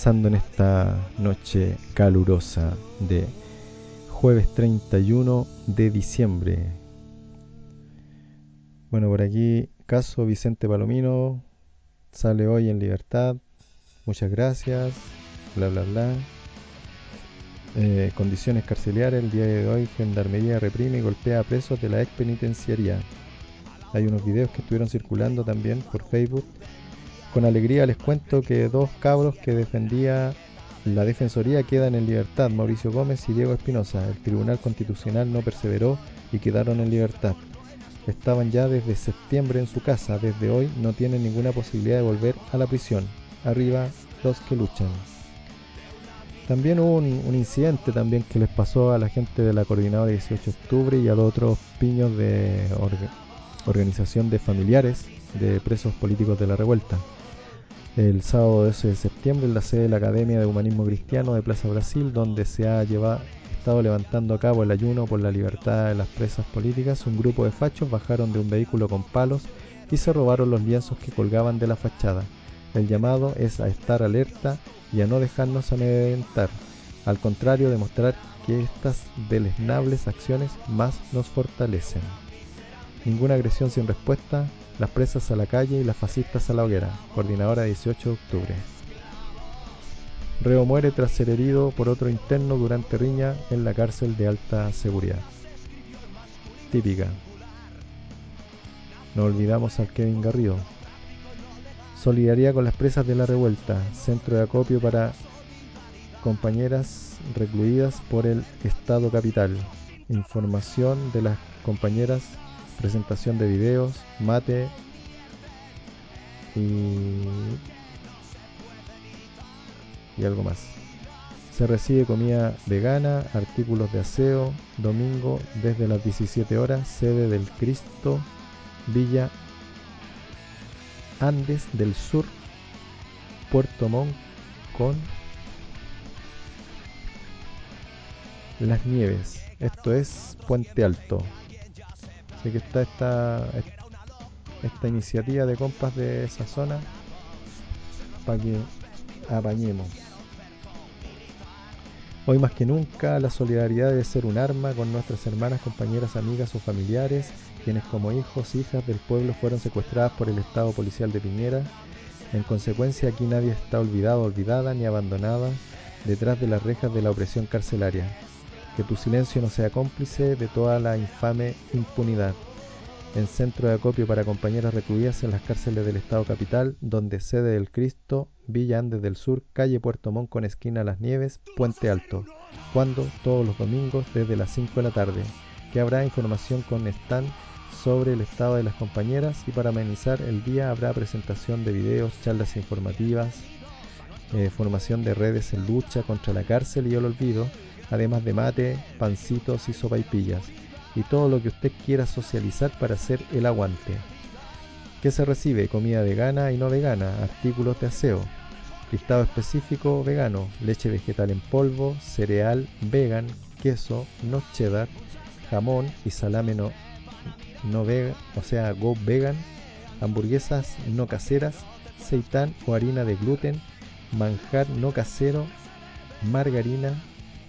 En esta noche calurosa de jueves 31 de diciembre. Bueno, por aquí caso Vicente Palomino sale hoy en libertad. Muchas gracias. Bla, bla, bla. Eh, condiciones carceliares. El día de hoy Gendarmería reprime y golpea a presos de la ex penitenciaría. Hay unos videos que estuvieron circulando también por Facebook con alegría les cuento que dos cabros que defendía la Defensoría quedan en libertad, Mauricio Gómez y Diego Espinosa. El Tribunal Constitucional no perseveró y quedaron en libertad. Estaban ya desde septiembre en su casa, desde hoy no tienen ninguna posibilidad de volver a la prisión. Arriba los que luchan. También hubo un, incidente también que les pasó a la gente de la Coordinadora 18 de Octubre y a los otros piños de orga- organización de familiares de presos políticos de la revuelta el sábado 12 de septiembre en la sede de la Academia de Humanismo Cristiano de Plaza Brasil, donde se ha llevado, estado levantando a cabo el ayuno por la libertad de las presas políticas, un grupo de fachos bajaron de un vehículo con palos y se robaron los lienzos que colgaban de la fachada. El llamado es a estar alerta y a no dejarnos amedrentar, al contrario, demostrar que estas deleznables acciones más nos fortalecen. Ninguna agresión sin respuesta, las presas a la calle y las fascistas a la hoguera. Coordinadora 18 de octubre. Reo muere tras ser herido por otro interno durante riña en la cárcel de alta seguridad. Típica. No olvidamos al Kevin Garrido. Solidaridad con las presas de la revuelta. Centro de acopio para compañeras recluidas por el Estado Capital. Información de las compañeras presentación de videos, mate y, y algo más. Se recibe comida vegana, artículos de aseo, domingo desde las 17 horas, sede del Cristo, Villa Andes del Sur, Puerto Montt con Las Nieves. Esto es Puente Alto. Así que está esta, esta iniciativa de compas de esa zona para que apañemos. Hoy más que nunca la solidaridad debe ser un arma con nuestras hermanas, compañeras, amigas o familiares, quienes como hijos, hijas del pueblo fueron secuestradas por el Estado policial de Piñera. En consecuencia aquí nadie está olvidado, olvidada ni abandonada detrás de las rejas de la opresión carcelaria. Que tu silencio no sea cómplice de toda la infame impunidad. En centro de acopio para compañeras recluidas en las cárceles del Estado Capital, donde sede del Cristo, Villa Andes del Sur, calle Puerto Montt con esquina Las Nieves, Puente Alto. Cuando todos los domingos desde las 5 de la tarde. Que habrá información con stand sobre el estado de las compañeras y para amenizar el día habrá presentación de videos, charlas informativas, eh, formación de redes en lucha contra la cárcel y el olvido, además de mate, pancitos y sopaipillas y todo lo que usted quiera socializar para hacer el aguante. ¿Qué se recibe? Comida vegana y no vegana, artículos de aseo, listado específico vegano, leche vegetal en polvo, cereal vegan, queso, no cheddar, jamón y salame no, no vegan, o sea, go vegan, hamburguesas no caseras, seitán o harina de gluten, manjar no casero, margarina,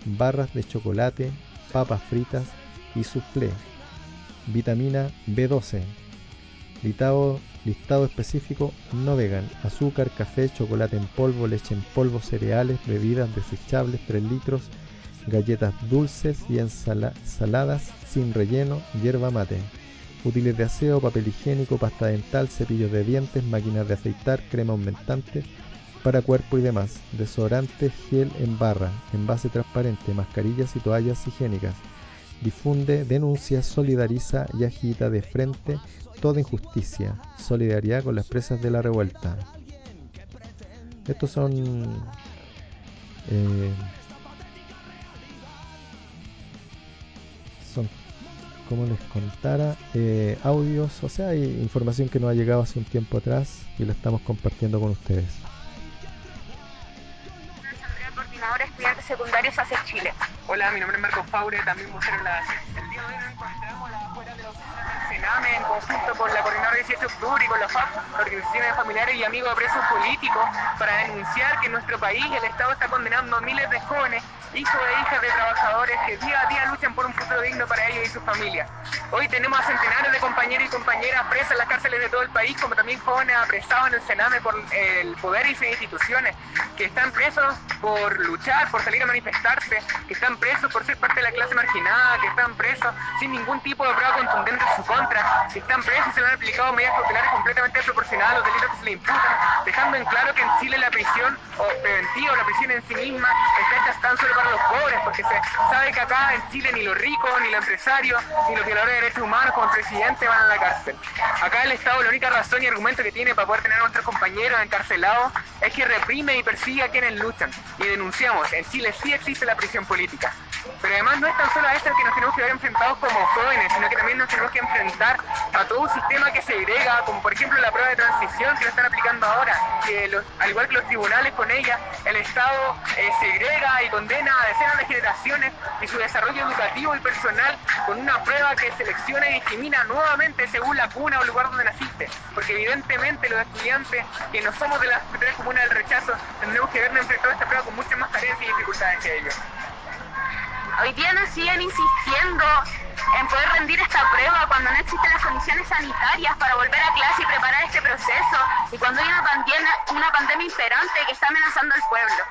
barras de chocolate, papas fritas y soufflé, vitamina B12, listado, específico no vegan, azúcar, café, chocolate en polvo, leche en polvo, cereales, bebidas desechables 3 litros, galletas dulces y ensaladas sin relleno, hierba mate, útiles de aseo, papel higiénico, pasta dental, cepillos de dientes, máquinas de afeitar, crema aumentante para cuerpo y demás, desodorante, gel en barra, envase transparente, mascarillas y toallas higiénicas. Difunde, denuncia, solidariza y agita de frente toda injusticia. Solidaridad con las presas de la revuelta. Estos son eh, son como les contara eh, audios, o sea, hay información que nos ha llegado hace un tiempo atrás y la estamos compartiendo con ustedes. Coordinadora de estudiantes secundarios hacia Chile. Hola, mi nombre es Marco Faure, también vocero la El día de hoy nos encontramos de la en conjunto con la coordinadora 18 de octubre y con la FAP, organizaciones familiares y amigos de presos políticos, para denunciar que en nuestro país el Estado está condenando a miles de jóvenes, hijos e hijas de trabajadores que día a día luchan por un futuro digno para ellos y sus familias. Hoy tenemos a centenares de compañeros y compañeras presas en las cárceles de todo el país, como también jóvenes apresados en el Sename por el poder y sus instituciones, que están presos por luchar, por salir a manifestarse, que están presos por ser parte de la clase marginada, que están presos sin ningún tipo de prueba contundente en su contra, que están presos y se le han aplicado medidas cautelares completamente desproporcionadas a los delitos que se le imputan, dejando en claro que en Chile la prisión o preventiva o la prisión en sí misma está hecha tan solo para los pobres, porque se sabe que acá en Chile ni los ricos, ni los empresarios, ni los violadores de derechos humanos como presidente van a la cárcel. Acá el Estado la única razón y argumento que tiene para poder tener a nuestros compañeros encarcelados es que reprime y persigue a quienes luchan. Y denunciamos, en Chile sí existe la prisión política. Pero además no es tan solo a eso que nos tenemos que ver enfrentados como jóvenes, sino que también nos tenemos que enfrentar a todo un sistema que segrega, como por ejemplo la prueba de transición que lo están aplicando ahora, que al igual que los tribunales con ella, el Estado eh, segrega y condena a decenas de generaciones y su desarrollo educativo y personal con una prueba que selecciona y discrimina nuevamente según la cuna o lugar donde naciste. Porque evidentemente los estudiantes que no somos de las tres comunas del rechazo tendremos que vernos enfrentados a esta prueba con muchas más carencias y dificultades que ellos. Hoy día nos siguen insistiendo en poder rendir esta prueba cuando no existen las condiciones sanitarias para volver a clase y preparar este proceso y cuando hay una pandemia, una pandemia imperante que está amenazando al pueblo.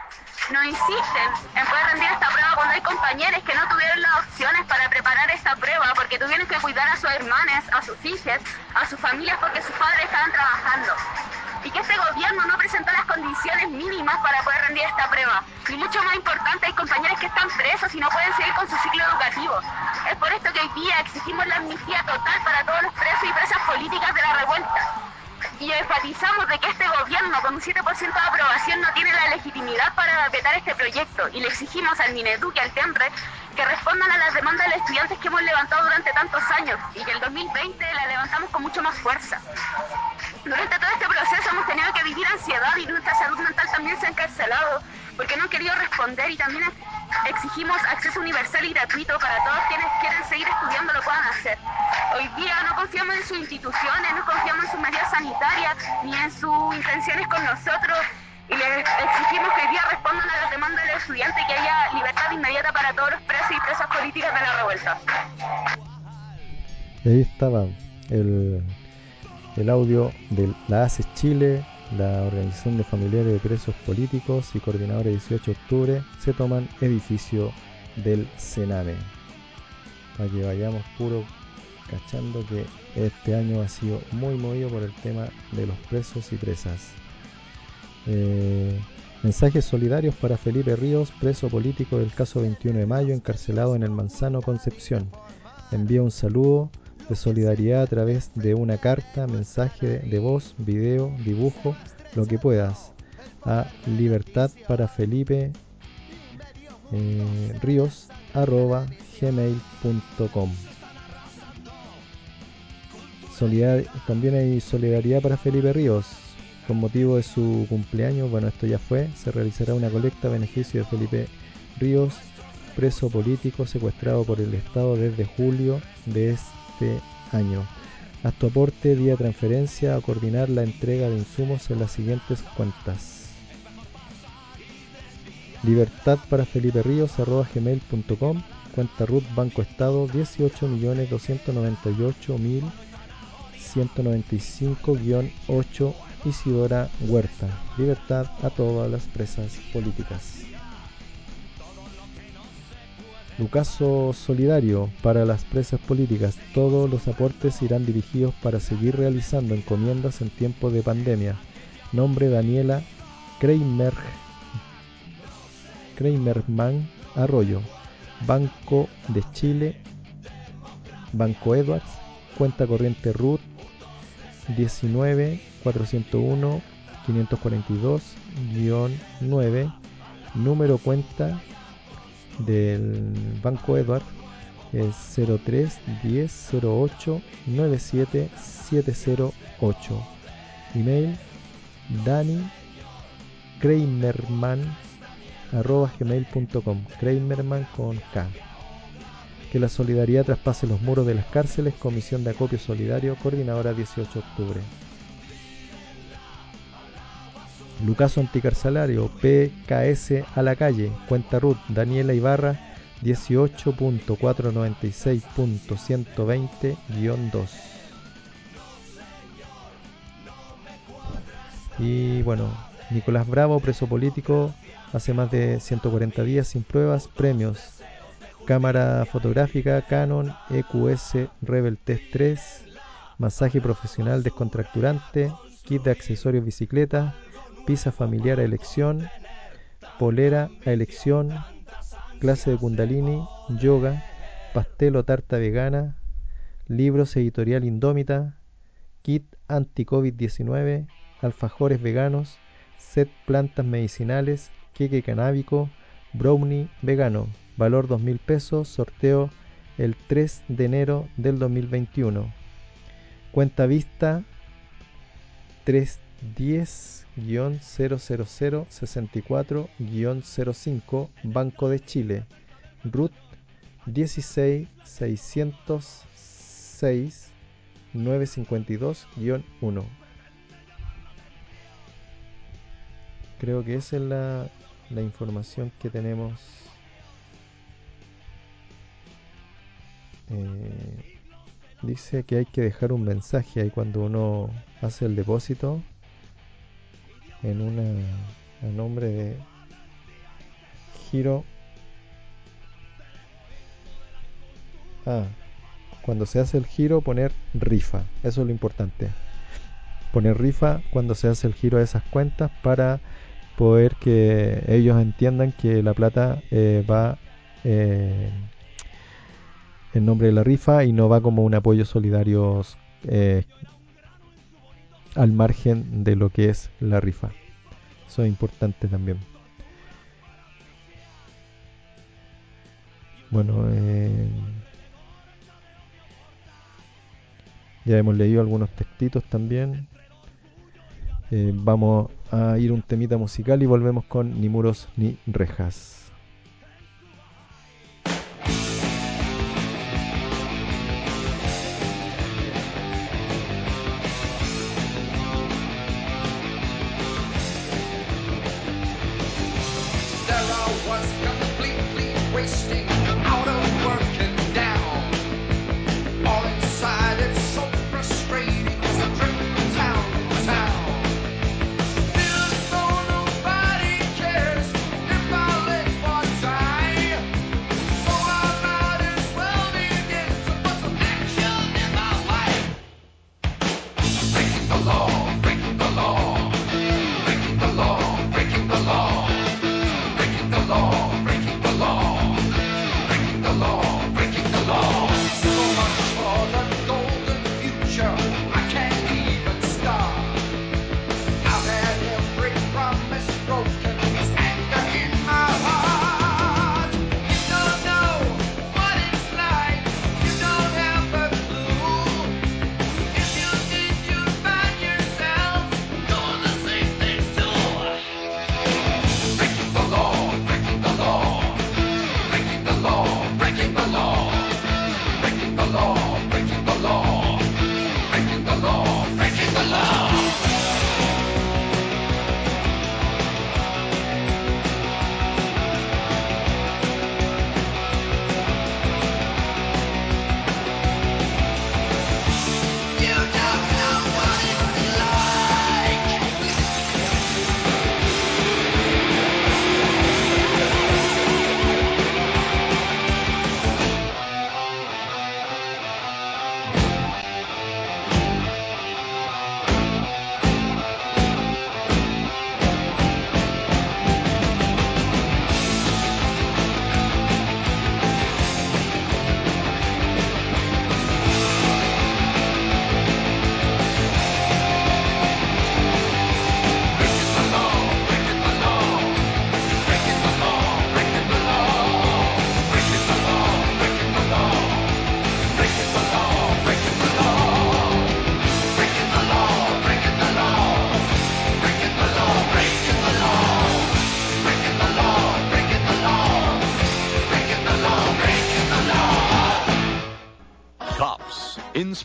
Nos insisten en poder rendir esta prueba cuando hay compañeros que no tuvieron las opciones para preparar esta prueba porque tuvieron que cuidar a sus hermanas, a sus hijas, a sus familias porque sus padres estaban trabajando. Y que este gobierno no presentó las condiciones mínimas para poder rendir esta prueba. Y mucho más importante, hay compañeros que están presos y no pueden seguir con su ciclo educativo. Es por esto que hoy día exigimos la amnistía total para todos los presos y presas políticas de la revuelta. Y enfatizamos de que este gobierno con un 7% de aprobación no tiene la legitimidad para vetar este proyecto y le exigimos al Mineduc al TEMRE que respondan a las demandas de los estudiantes que hemos levantado durante tantos años y que el 2020 la levantamos con mucho más fuerza. Durante todo este proceso hemos tenido que vivir ansiedad y nuestra salud mental también se ha encarcelado porque no han querido responder y también exigimos acceso universal y gratuito para todos quienes quieren seguir estudiando lo puedan hacer. Hoy día no confiamos en sus instituciones, no confiamos en sus medidas sanitarias ni en sus intenciones con nosotros y les exigimos que hoy día respondan a las demandas del estudiante y que haya libertad inmediata para todos los presos y presas políticas de la revuelta. Ahí estaba el, el audio de la ACE Chile, la Organización de Familiares de Presos Políticos y Coordinadores 18 de octubre, se toman edificio del Sename. Para que vayamos puro cachando que este año ha sido muy movido por el tema de los presos y presas. Eh, mensajes solidarios para Felipe Ríos, preso político del caso 21 de mayo, encarcelado en el Manzano Concepción. Envía un saludo de solidaridad a través de una carta, mensaje de voz, video, dibujo, lo que puedas, a libertad para Felipe eh, Ríos arroba gmail.com. También hay solidaridad para Felipe Ríos. Con motivo de su cumpleaños, bueno, esto ya fue, se realizará una colecta a beneficio de Felipe Ríos, preso político secuestrado por el Estado desde julio de este año. Haz tu aporte vía transferencia a coordinar la entrega de insumos en las siguientes cuentas. Libertad para Felipe Ríos arroba gmail.com Cuenta RUT Banco Estado 18.298.195-8 Isidora Huerta. Libertad a todas las presas políticas. Lucaso Solidario para las presas políticas. Todos los aportes irán dirigidos para seguir realizando encomiendas en tiempo de pandemia. Nombre Daniela Kramer Kramerman Arroyo. Banco de Chile. Banco Edwards. Cuenta corriente RUT 19 401 542 9 número cuenta del Banco Edward es 03 10 08 97 708 email dani kramerman arroba gmail.com kramerman con K. Que la solidaridad traspase los muros de las cárceles Comisión de Acopio Solidario Coordinadora 18 de octubre Lucaso Anticarcelario, PKS a la calle, cuenta RUT, Daniela Ibarra, 18.496.120-2. Y bueno, Nicolás Bravo, preso político, hace más de 140 días sin pruebas, premios. Cámara fotográfica Canon EQS Rebel Test 3, masaje profesional descontracturante, kit de accesorios bicicleta, pizza familiar a elección, polera a elección, clase de kundalini, yoga, pastel o tarta vegana, libros editorial indómita, kit anti-COVID-19, alfajores veganos, set plantas medicinales, queque canábico, brownie vegano, valor 2.000 pesos, sorteo el 3 de enero del 2021. Cuenta vista 310-00064-05 Banco de Chile. RUT 16 606 952-1. Creo que esa es la, la información que tenemos. Eh, dice que hay que dejar un mensaje ahí cuando uno hace el depósito en una a nombre de giro ah cuando se hace el giro poner rifa. Eso es lo importante. Poner rifa cuando se hace el giro de esas cuentas para poder que ellos entiendan que la plata eh, va eh, en nombre de la rifa y no va como un apoyo solidario eh, al margen de lo que es la rifa. Eso es importante también. Bueno, eh, ya hemos leído algunos textitos también. Eh, vamos a ir un temita musical y volvemos con Ni muros ni rejas.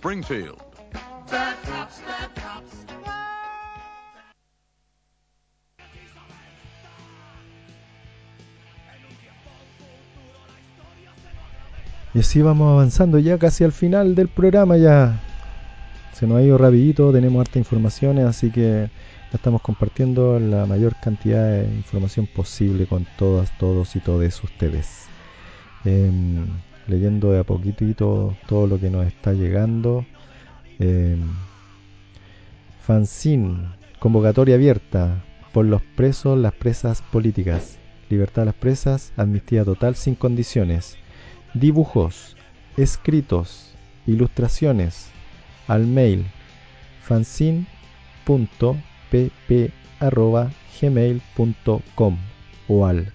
Springfield. Y así vamos avanzando ya casi al final del programa ya. Se nos ha ido rapidito, tenemos harta informaciones, así que estamos compartiendo la mayor cantidad de información posible con todas, todos y todes ustedes. Em, leyendo de a poquitito todo lo que nos está llegando. Em, fanzine, convocatoria abierta por los presos, las presas políticas. Libertad a las presas, amnistía total sin condiciones. Dibujos, escritos, ilustraciones al mail fanzine.pp.gmail.com o al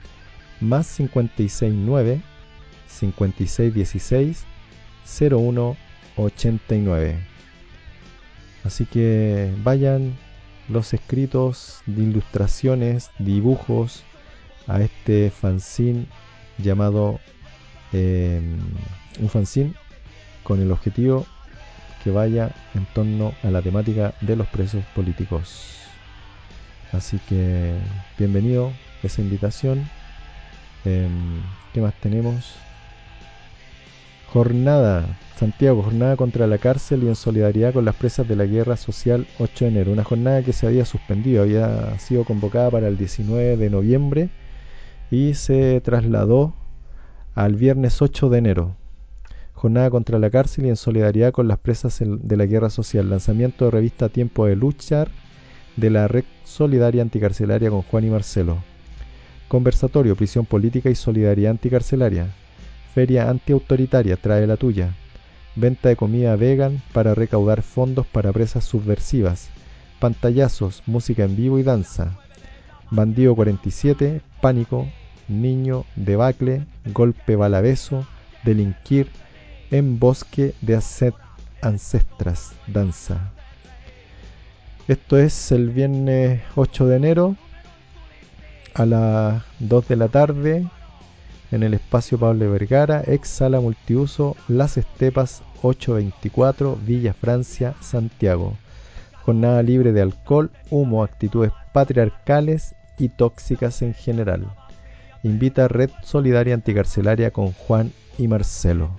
más 569 5616 0189. Así que vayan los escritos de ilustraciones, dibujos a este fanzine llamado eh, un fanzine con el objetivo que vaya en torno a la temática de los presos políticos. Así que bienvenido esa invitación. Em, ¿Qué más tenemos? Jornada, Santiago, jornada contra la cárcel y en solidaridad con las presas de la guerra social 8 de enero. Una jornada que se había suspendido, había sido convocada para el 19 de noviembre y se trasladó al viernes 8 de enero. Jornada contra la cárcel y en solidaridad con las presas de la guerra social. Lanzamiento de revista Tiempo de Luchar de la Red Solidaria Anticarcelaria con Juan y Marcelo. Conversatorio, prisión política y solidaridad anticarcelaria. Feria antiautoritaria, trae la tuya. Venta de comida vegan para recaudar fondos para presas subversivas. Pantallazos, música en vivo y danza. Bandido 47, Pánico, Niño, Debacle, Golpe Balabeso, Delinquir, En Bosque de Ancestras, Danza. Esto es el viernes 8 de enero a las 2 de la tarde en el espacio Pablo Vergara, ex sala multiuso Las Estepas 824, Villa Francia, Santiago. Jornada libre de alcohol, humo, actitudes patriarcales y tóxicas en general. Invita a Red Solidaria Anticarcelaria con Juan y Marcelo.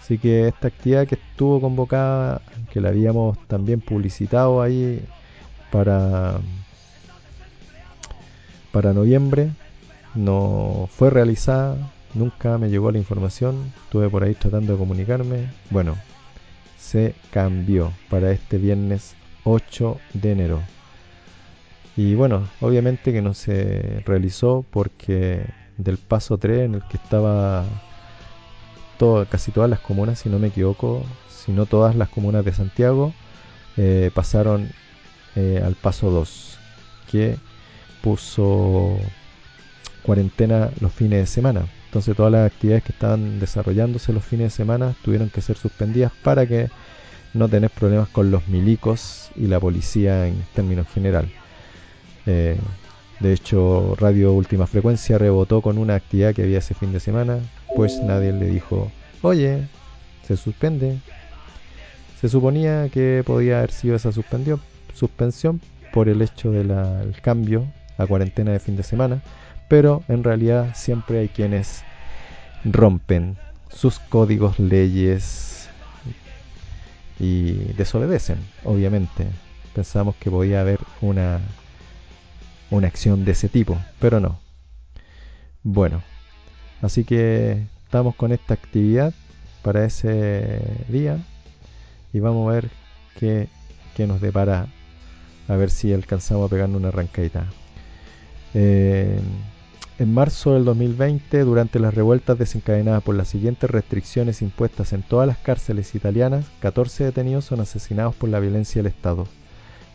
Así que esta actividad que estuvo convocada, que la habíamos también publicitado ahí para, para noviembre, no fue realizada, nunca me llegó la información, estuve por ahí tratando de comunicarme. Bueno, se cambió para este viernes 8 de enero. Y bueno, obviamente que no se realizó porque del paso 3 en el que estaba casi todas las comunas, si no me equivoco, si no todas las comunas de Santiago, eh, pasaron eh, al paso 2, que puso cuarentena los fines de semana. Entonces todas las actividades que estaban desarrollándose los fines de semana tuvieron que ser suspendidas para que no tenés problemas con los milicos y la policía en términos general. Eh, de hecho, Radio Última Frecuencia rebotó con una actividad que había ese fin de semana, pues nadie le dijo, oye, se suspende. Se suponía que podía haber sido esa suspensión por el hecho del cambio a cuarentena de fin de semana, pero en realidad siempre hay quienes rompen sus códigos, leyes y desobedecen, obviamente. Pensamos que podía haber una, una acción de ese tipo, pero no. Bueno, así que estamos con esta actividad para ese día y vamos a ver qué, qué nos depara, a ver si alcanzamos a pegarnos una arrancadita. Eh, en marzo del 2020, durante las revueltas desencadenadas por las siguientes restricciones impuestas en todas las cárceles italianas, 14 detenidos son asesinados por la violencia del Estado.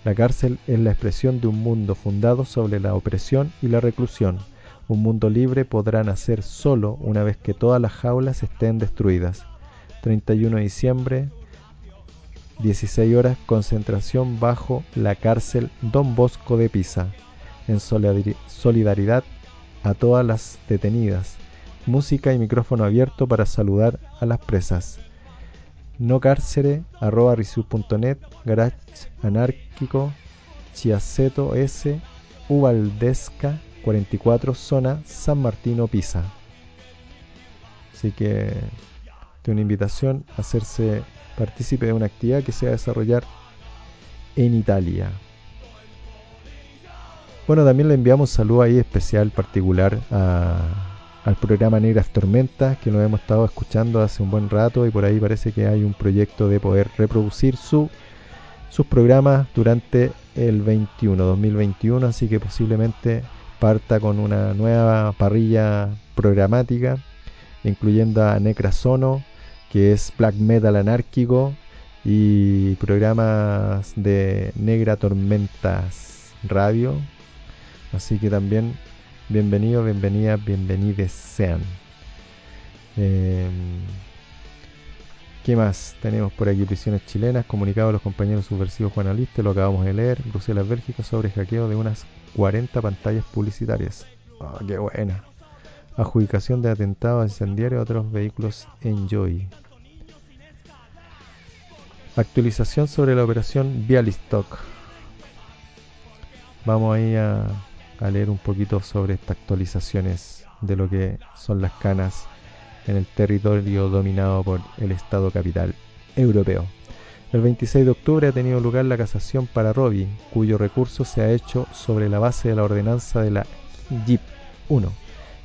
La cárcel es la expresión de un mundo fundado sobre la opresión y la reclusión. Un mundo libre podrá nacer solo una vez que todas las jaulas estén destruidas. 31 de diciembre, 16 horas, concentración bajo la cárcel Don Bosco de Pisa, en solidari- solidaridad a todas las detenidas. Música y micrófono abierto para saludar a las presas. No cárcere, arroba risiu.net, garage anárquico, Chiaceto S, Uvaldesca 44, zona San Martino Pisa. Así que de una invitación a hacerse partícipe de una actividad que se va a desarrollar en Italia. Bueno, también le enviamos un saludo ahí especial, particular al programa Negras Tormentas, que lo hemos estado escuchando hace un buen rato y por ahí parece que hay un proyecto de poder reproducir su, sus programas durante el 21, 2021, así que posiblemente parta con una nueva parrilla programática, incluyendo a Necrasono, que es black metal anárquico, y programas de Negra Tormentas Radio. Así que también bienvenidos, bienvenidas, bienvenides sean. Em, ¿Qué más? Tenemos por aquí prisiones chilenas, comunicado a los compañeros subversivos juanalistas, lo acabamos de leer. Bruselas, Bélgica, sobre hackeo de unas 40 pantallas publicitarias. Ah, qué buena. Adjudicación de atentados incendiarios a otros vehículos Enjoy. Actualización sobre la operación Bialystok. Vamos ahí a, a leer un poquito sobre estas actualizaciones de lo que son las canas en el territorio dominado por el Estado capital europeo. El 26 de octubre ha tenido lugar la casación para Robbie, cuyo recurso se ha hecho sobre la base de la ordenanza de la JIP 1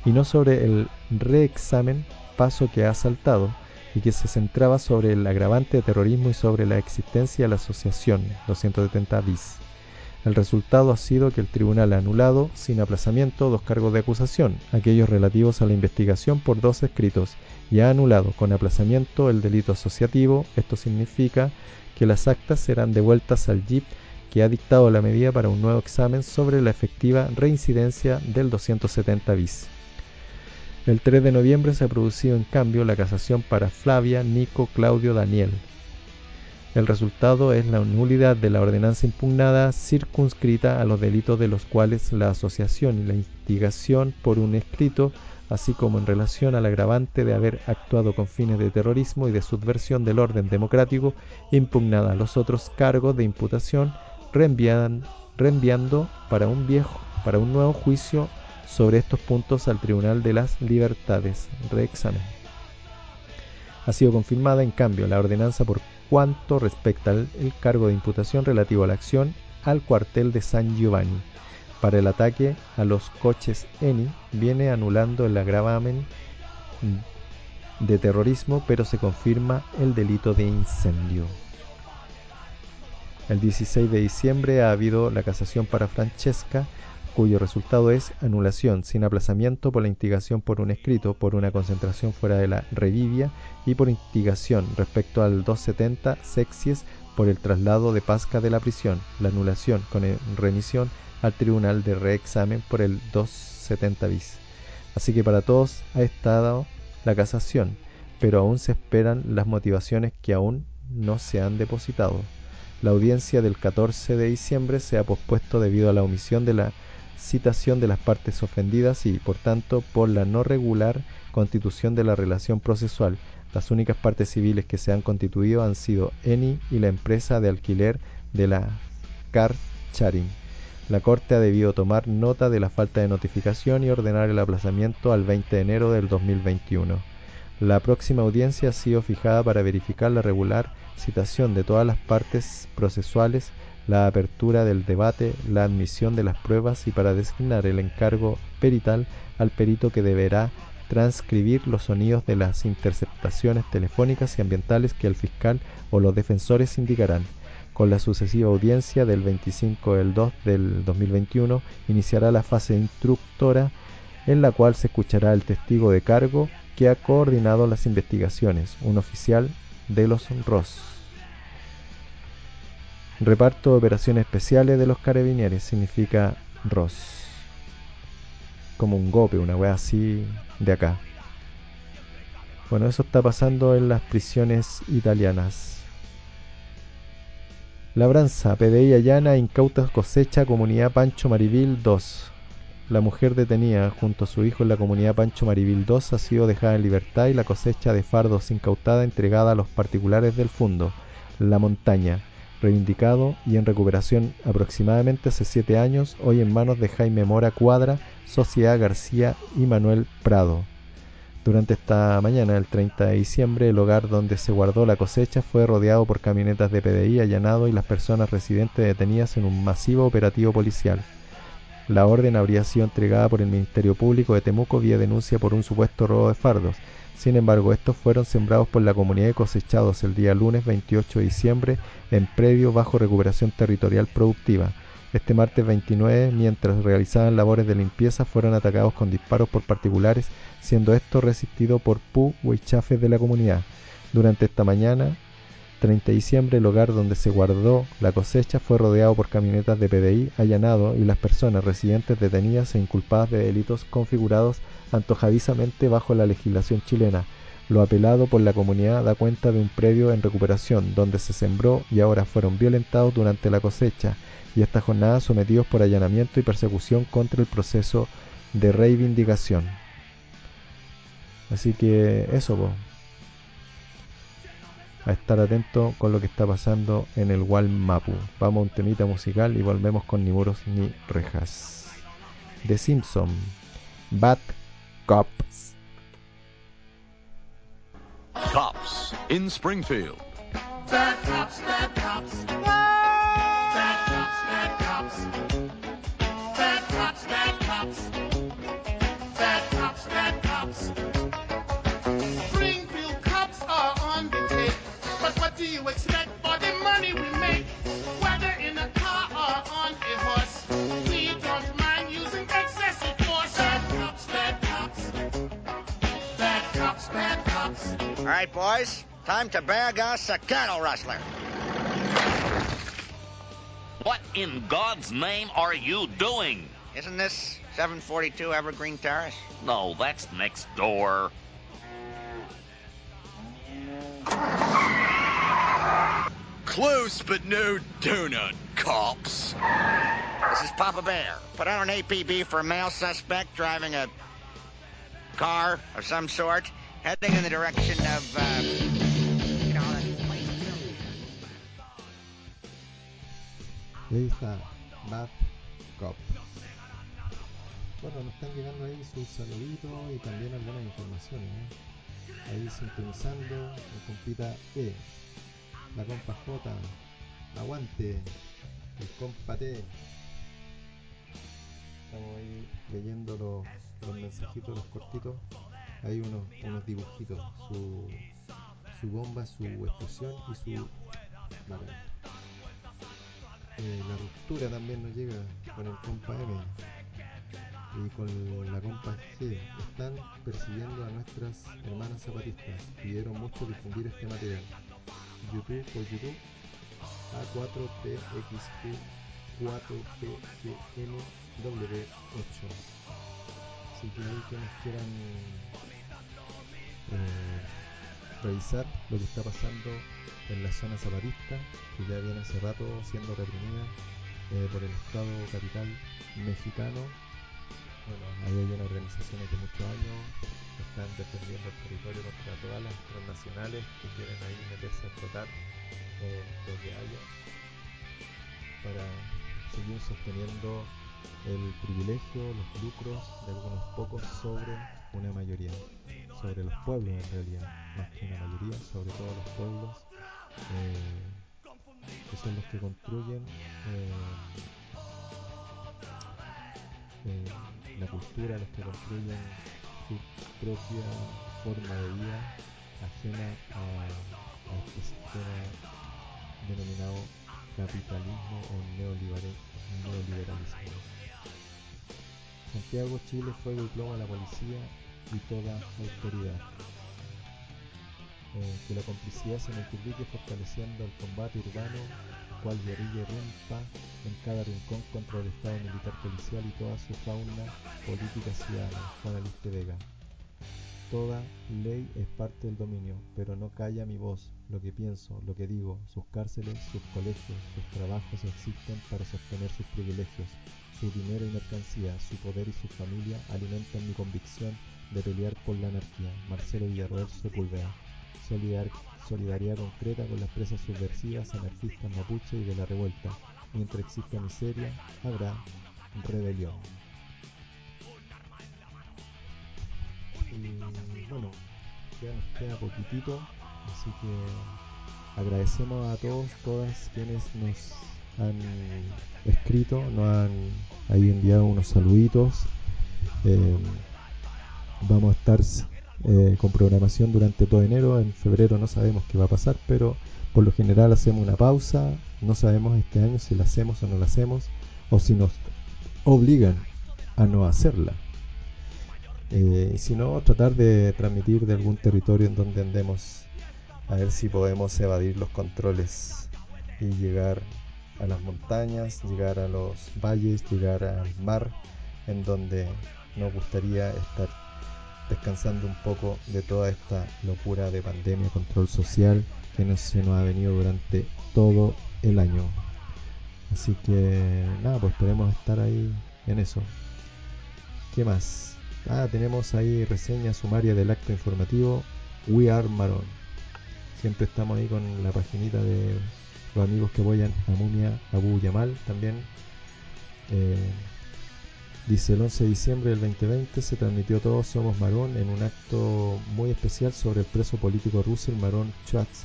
y no sobre el reexamen paso que ha saltado y que se centraba sobre el agravante de terrorismo y sobre la existencia de la asociación 270 bis. El resultado ha sido que el tribunal ha anulado, sin aplazamiento, dos cargos de acusación, aquellos relativos a la investigación por dos escritos, y ha anulado con aplazamiento el delito asociativo. Esto significa que las actas serán devueltas al JIP que ha dictado la medida para un nuevo examen sobre la efectiva reincidencia del 270 bis. El 3 de noviembre se ha producido en cambio la casación para Flavia, Nico, Claudio, Daniel. El resultado es la nulidad de la ordenanza impugnada circunscrita a los delitos de los cuales la asociación y la instigación por un escrito, así como en relación al agravante de haber actuado con fines de terrorismo y de subversión del orden democrático, impugnada a los otros cargos de imputación, reenvian- reenviando para un viejo, para un nuevo juicio sobre estos puntos al Tribunal de las Libertades. Reexamen. Ha sido confirmada, en cambio, la ordenanza por cuanto respecta al cargo de imputación relativo a la acción al cuartel de San Giovanni. Para el ataque a los coches ENI viene anulando el agravamen de terrorismo, pero se confirma el delito de incendio. El 16 de diciembre ha habido la casación para Francesca, cuyo resultado es anulación sin aplazamiento por la instigación por un escrito, por una concentración fuera de la revivia y por instigación respecto al 270 sexies por el traslado de Pasca de la prisión, la anulación con remisión al tribunal de reexamen por el 270 bis. Así que para todos ha estado la casación, pero aún se esperan las motivaciones que aún no se han depositado. La audiencia del 14 de diciembre se ha pospuesto debido a la omisión de la citación de las partes ofendidas y, por tanto, por la no regular constitución de la relación procesual. Las únicas partes civiles que se han constituido han sido ENI y la empresa de alquiler de la Car Charing. La Corte ha debido tomar nota de la falta de notificación y ordenar el aplazamiento al 20 de enero del 2021. La próxima audiencia ha sido fijada para verificar la regular citación de todas las partes procesuales, la apertura del debate, la admisión de las pruebas y para designar el encargo perital al perito que deberá transcribir los sonidos de las interceptaciones telefónicas y ambientales que el fiscal o los defensores indicarán. Con la sucesiva audiencia del 25 del 2 del 2021 iniciará la fase instructora en la cual se escuchará el testigo de cargo que ha coordinado las investigaciones, un oficial de los ROS. Reparto operaciones especiales de los carabineros significa ROS. Como un gope, una wea así de acá. Bueno, eso está pasando en las prisiones italianas. Labranza, PDI allana, incauta cosecha, comunidad Pancho Marivil 2. La mujer detenida junto a su hijo en la comunidad Pancho Marivil 2 ha sido dejada en libertad y la cosecha de fardos incautada entregada a los particulares del fondo, La Montaña, reivindicado y en recuperación aproximadamente hace siete años, hoy en manos de Jaime Mora Cuadra, Sociedad García y Manuel Prado. Durante esta mañana, el 30 de diciembre, el hogar donde se guardó la cosecha fue rodeado por camionetas de PDI allanado y las personas residentes detenidas en un masivo operativo policial. La orden habría sido entregada por el Ministerio Público de Temuco vía denuncia por un supuesto robo de fardos. Sin embargo, estos fueron sembrados por la comunidad y cosechados el día lunes 28 de diciembre en predio bajo recuperación territorial productiva. Este martes 29, mientras realizaban labores de limpieza, fueron atacados con disparos por particulares, siendo esto resistido por pu huichafes de la comunidad. Durante esta mañana, 30 de diciembre, el hogar donde se guardó la cosecha fue rodeado por camionetas de PDI, allanado y las personas residentes detenidas e inculpadas de delitos configurados antojadizamente bajo la legislación chilena. Lo apelado por la comunidad da cuenta de un predio en recuperación donde se sembró y ahora fueron violentados durante la cosecha y esta jornada sometidos por allanamiento y persecución contra el proceso de reivindicación. Así que eso. A estar atento con lo que está pasando en el Walmapu. Vamos a un temita musical y volvemos con ni muros ni rejas. The Simpson, Bad Cops. Cops in Springfield. Bad cops, bad cops. All right, boys, time to bag us a cattle rustler. What in God's name are you doing? Isn't this 742 Evergreen Terrace? No, that's next door. Close, but no donut, cops. This is Papa Bear. Put out an APB for a male suspect driving a car of some sort, heading in the direction of, uh, you know, está, Bad Cop. Bueno, nos están llegando ahí sus saluditos y también algunas informaciones. ¿eh? Ahí sintonizando, el compita E, la compa J, aguante, el compa T. Estamos ahí leyendo los, los mensajitos, los cortitos. Hay unos, dibujitos, su, su bomba, su explosión y su. Eh, la ruptura también nos llega con el compa M y con la compa G. Están persiguiendo a nuestras hermanas zapatistas. Pidieron mucho difundir este material. YouTube por YouTube A4PXQ 4PGNW8. Así que quienes quieran eh, revisar lo que está pasando en la zona zapatista, que ya viene hace rato siendo reprimida eh, por el Estado capital mexicano. Bueno, ahí hay unas organizaciones de muchos años que están defendiendo el territorio contra todas las transnacionales que quieren ahí meterse a explotar eh, lo que haya para seguir sosteniendo el privilegio, los lucros de algunos pocos sobre una mayoría, sobre los pueblos en realidad, más que una mayoría, sobre todos los pueblos eh, que son los que construyen eh, eh, la cultura, los que construyen su propia forma de vida ajena a, este sistema denominado capitalismo o neoliberal- neoliberalismo. Santiago, Chile, fuego y plomo a la policía y toda autoridad. Eh, que la complicidad se multiplique fortaleciendo el combate urbano, cual guerrilla irrumpa en cada rincón contra el Estado militar policial y toda su fauna política ciudadana. Juan Aliste Vega. Toda ley es parte del dominio, pero no calla mi voz, lo que pienso, lo que digo. Sus cárceles, sus colegios, sus trabajos existen para sostener sus privilegios. Su dinero y mercancía, su poder y su familia alimentan mi convicción de pelear por la anarquía. Marcelo Villarroel Sepúlveda. Solidar- solidaridad concreta con las presas subversivas, anarquistas mapuche y de la revuelta. Mientras exista miseria, habrá rebelión. Y bueno, ya nos queda poquitito, así que agradecemos a todos, todas quienes nos han escrito, nos han ahí enviado unos saluditos. Eh, vamos a estar eh, con programación durante todo enero, en febrero no sabemos qué va a pasar, pero por lo general hacemos una pausa, no sabemos este año si la hacemos o no la hacemos, o si nos obligan a no hacerla. Eh, si no, tratar de transmitir de algún territorio en donde andemos, a ver si podemos evadir los controles y llegar a las montañas, llegar a los valles, llegar al mar, en donde nos gustaría estar descansando un poco de toda esta locura de pandemia, control social que nos, se nos ha venido durante todo el año. Así que nada, pues esperemos estar ahí en eso. ¿Qué más? Ah, tenemos ahí reseña sumaria del acto informativo We Are Maron. Siempre estamos ahí con la paginita de los amigos que apoyan a Mumia Abu Yamal también. Eh, dice el 11 de diciembre del 2020 se transmitió Todos Somos Marón en un acto muy especial sobre el preso político Russell Marón Schwartz,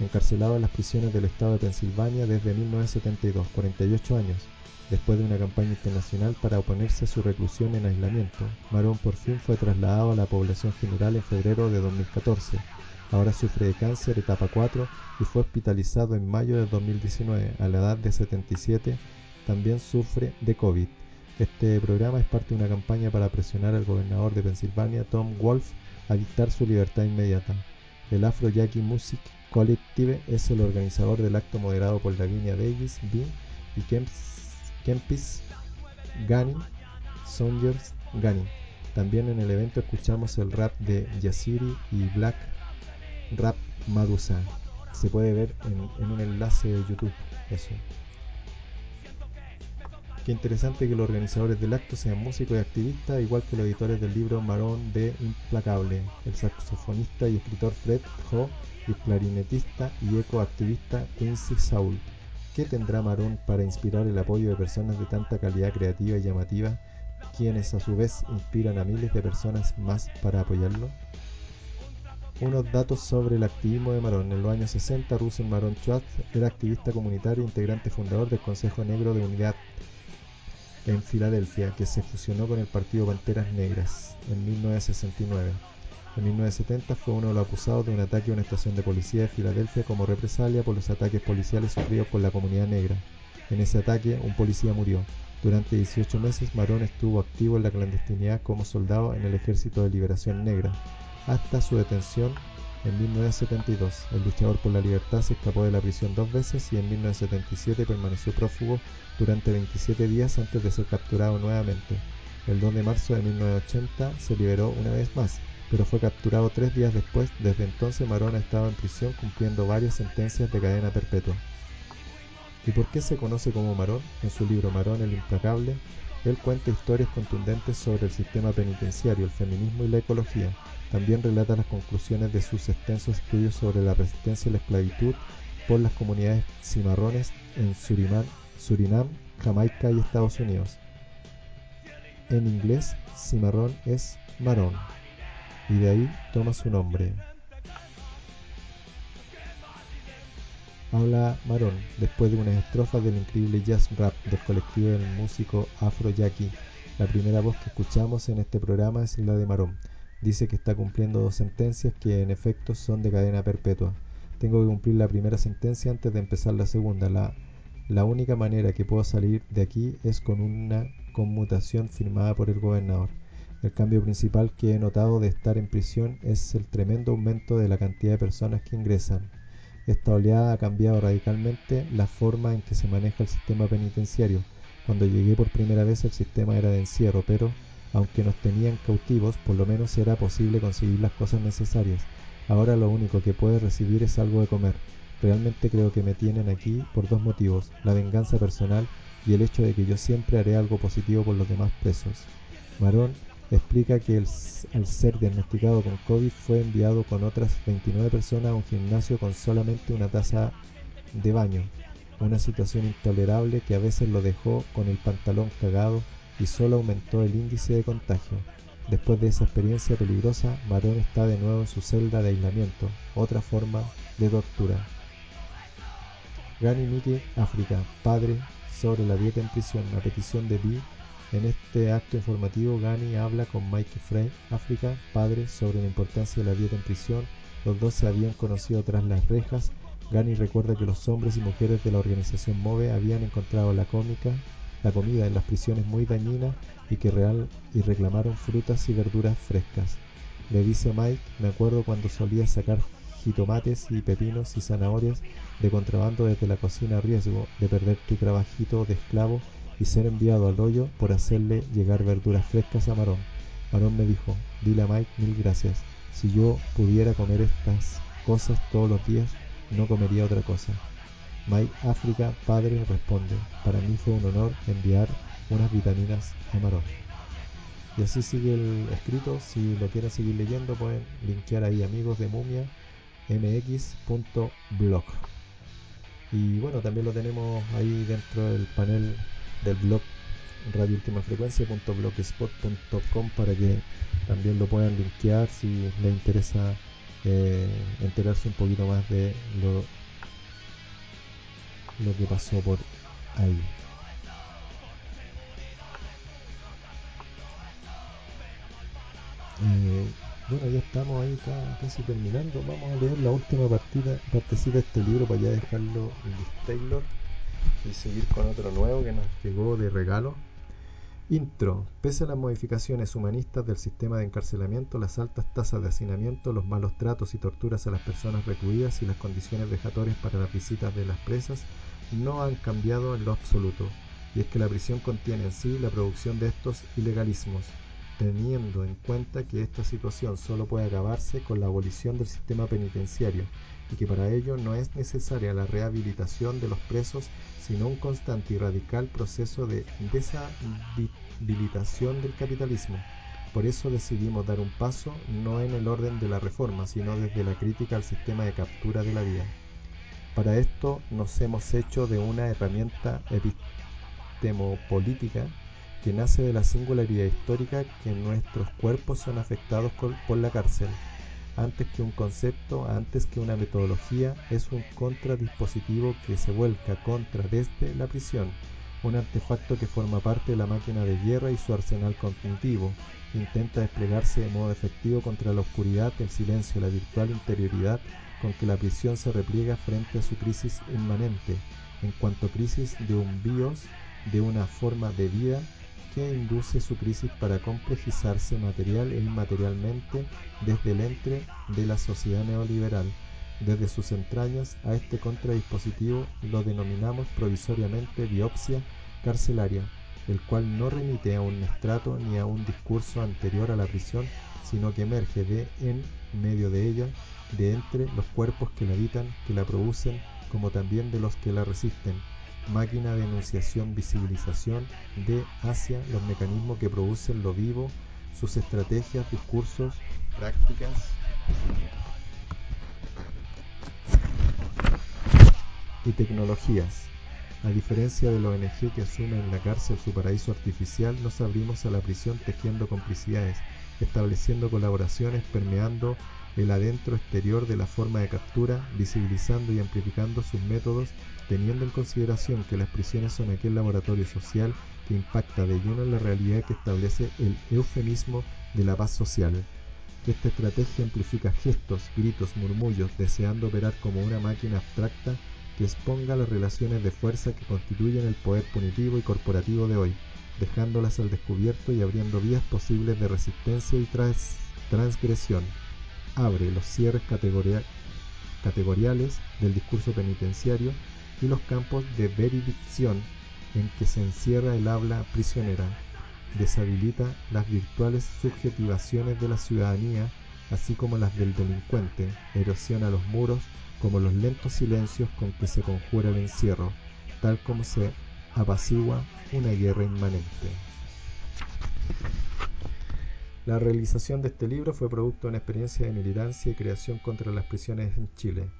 encarcelado en las prisiones del estado de Pensilvania desde 1972, 48 años. Después de una campaña internacional para oponerse a su reclusión en aislamiento, Marón por fin fue trasladado a la población general en febrero de 2014. Ahora sufre de cáncer etapa 4 y fue hospitalizado en mayo de 2019 a la edad de 77. También sufre de COVID. Este programa es parte de una campaña para presionar al gobernador de Pensilvania, Tom Wolf, a dictar su libertad inmediata. El Afro Jackie Music Collective es el organizador del acto moderado por Lavinia Davis, Bean y Kempis Gani, Saunders Gani. También en el evento escuchamos el rap de Yasiri y Black Rap Madusa. se puede ver en, en un enlace de YouTube. Eso. Qué interesante que los organizadores del acto sean músicos y activistas, igual que los editores del libro Marón de Implacable, el saxofonista y escritor Fred Ho y clarinetista y ecoactivista Quincy Saul. ¿Qué tendrá Marón para inspirar el apoyo de personas de tanta calidad creativa y llamativa, quienes a su vez inspiran a miles de personas más para apoyarlo? Unos datos sobre el activismo de Marón. En los años 60, Russell Marón Schwartz era activista comunitario e integrante fundador del Consejo Negro de Unidad en Filadelfia, que se fusionó con el Partido Panteras Negras en 1969. En 1970 fue uno de los acusados de un ataque a una estación de policía de Filadelfia como represalia por los ataques policiales sufridos por la comunidad negra. En ese ataque, un policía murió. Durante 18 meses, Marón estuvo activo en la clandestinidad como soldado en el Ejército de Liberación Negra, hasta su detención en 1972. El luchador por la libertad se escapó de la prisión dos veces y en 1977 permaneció prófugo durante 27 días antes de ser capturado nuevamente. El 2 de marzo de 1980 se liberó una vez más, pero fue capturado tres días después. Desde entonces Marón ha estado en prisión cumpliendo varias sentencias de cadena perpetua. ¿Y por qué se conoce como Marón? En su libro Marón el Implacable, él cuenta historias contundentes sobre el sistema penitenciario, el feminismo y la ecología. También relata las conclusiones de sus extensos estudios sobre la resistencia a la esclavitud por las comunidades cimarrones en Surinam, Surinam, Jamaica y Estados Unidos. En inglés, cimarrón es marón, y de ahí toma su nombre. Habla Marón después de unas estrofas del increíble jazz rap del colectivo del músico Afro Jackie. La primera voz que escuchamos en este programa es la de Marón. Dice que está cumpliendo dos sentencias que en efecto son de cadena perpetua. Tengo que cumplir la primera sentencia antes de empezar la segunda. La, única manera que puedo salir de aquí es con una conmutación firmada por el gobernador. El cambio principal que he notado de estar en prisión es el tremendo aumento de la cantidad de personas que ingresan. Esta oleada ha cambiado radicalmente la forma en que se maneja el sistema penitenciario. Cuando llegué por primera vez el sistema era de encierro, pero aunque nos tenían cautivos, por lo menos era posible conseguir las cosas necesarias. Ahora lo único que puedes recibir es algo de comer. Realmente creo que me tienen aquí por dos motivos, la venganza personal y el hecho de que yo siempre haré algo positivo por los demás presos. Marón explica que al ser diagnosticado con COVID fue enviado con otras 29 personas a un gimnasio con solamente una taza de baño, una situación intolerable que a veces lo dejó con el pantalón cagado y solo aumentó el índice de contagio. Después de esa experiencia peligrosa, Marón está de nuevo en su celda de aislamiento, otra forma de tortura. Gani Miki, África, padre, sobre la dieta en prisión, a petición de Bi. En este acto informativo, Gani habla con Mike Frey, África, padre, sobre la importancia de la dieta en prisión. Los dos se habían conocido tras las rejas. Gani recuerda que los hombres y mujeres de la organización MOVE habían encontrado la cómica la comida en las prisiones muy dañina y que real y reclamaron frutas y verduras frescas. Le dice Mike, me acuerdo cuando solía sacar jitomates y pepinos y zanahorias de contrabando desde la cocina a riesgo de perder tu trabajito de esclavo y ser enviado al hoyo por hacerle llegar verduras frescas a Marón. Marón me dijo, dile a Mike mil gracias. Si yo pudiera comer estas cosas todos los días, no comería otra cosa. Mike África, padre, responde, para mí fue un honor enviar unas vitaminas a Marón. Y así sigue el escrito, si lo quieren seguir leyendo pueden linkear ahí amigos de mumia mx.blog. Y bueno, también lo tenemos ahí dentro del panel del blog radioultimafrecuencia.blogspot.com para que también lo puedan linkear si les interesa eh, enterarse un poquito más de lo lo que pasó por ahí. Eh, bueno, ya estamos ahí casi terminando. Vamos a leer la última partida, partecita de este libro para ya dejarlo en Taylor y seguir con otro nuevo que nos llegó de regalo. Intro. Pese a las modificaciones humanistas del sistema de encarcelamiento, las altas tasas de hacinamiento, los malos tratos y torturas a las personas recluidas y las condiciones vejatorias para las visitas de las presas no han cambiado en lo absoluto, y es que la prisión contiene en sí la producción de estos ilegalismos. teniendo en cuenta que esta situación solo puede acabarse con la abolición del sistema penitenciario y que para ello no es necesaria la rehabilitación de los presos, sino un constante y radical proceso de deshabilitación del capitalismo. Por eso decidimos dar un paso no en el orden de la reforma, sino desde la crítica al sistema de captura de la vida. Para esto nos hemos hecho de una herramienta epistemopolítica que nace de la singularidad histórica que nuestros cuerpos son afectados por la cárcel. Antes que un concepto, antes que una metodología, es un contradispositivo que se vuelca contra desde la prisión, un artefacto que forma parte de la máquina de guerra y su arsenal cognitivo, intenta desplegarse de modo efectivo contra la oscuridad, el silencio, la virtual interioridad con que la prisión se repliega frente a su crisis inmanente, en cuanto crisis de un bios, de una forma de vida que induce su crisis para complejizarse material e inmaterialmente desde el entre de la sociedad neoliberal. Desde sus entrañas a este contradispositivo lo denominamos provisoriamente biopsia carcelaria, el cual no remite a un estrato ni a un discurso anterior a la prisión, sino que emerge de en medio de ella, de entre los cuerpos que la habitan, que la producen, como también de los que la resisten, máquina de enunciación, visibilización de hacia los mecanismos que producen lo vivo, sus estrategias, discursos, prácticas y tecnologías. A diferencia de la ONG que asume en la cárcel su paraíso artificial, nos abrimos a la prisión tejiendo complicidades, estableciendo colaboraciones, permeando el adentro exterior de la forma de captura, visibilizando y amplificando sus métodos, teniendo en consideración que las prisiones son aquel laboratorio social que impacta de lleno en la realidad que establece el eufemismo de la paz social. Esta estrategia amplifica gestos, gritos, murmullos, deseando operar como una máquina abstracta que exponga las relaciones de fuerza que constituyen el poder punitivo y corporativo de hoy, dejándolas al descubierto y abriendo vías posibles de resistencia y trans transgresión. Abre los cierres categoria categoriales del discurso penitenciario y los campos de veridicción en que se encierra el habla prisionera. Deshabilita las virtuales subjetivaciones de la ciudadanía, así como las del delincuente, erosiona los muros como los lentos silencios con que se conjura el encierro, tal como se apacigua una guerra inmanente. La realización de este libro fue producto de una experiencia de militancia y creación contra las prisiones en Chile.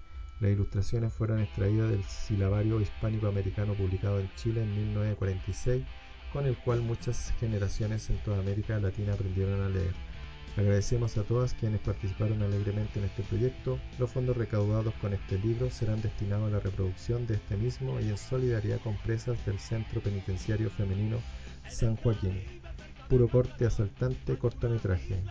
Las ilustraciones fueron extraídas del silabario hispánico-americano publicado en Chile en 1946, con el cual muchas generaciones en toda América Latina aprendieron a leer. Agradecemos a todas quienes participaron alegremente en este proyecto. Los fondos recaudados con este libro serán destinados a la reproducción de este mismo y en solidaridad con presas del Centro Penitenciario Femenino San Joaquín. Puro corte asaltante cortometraje.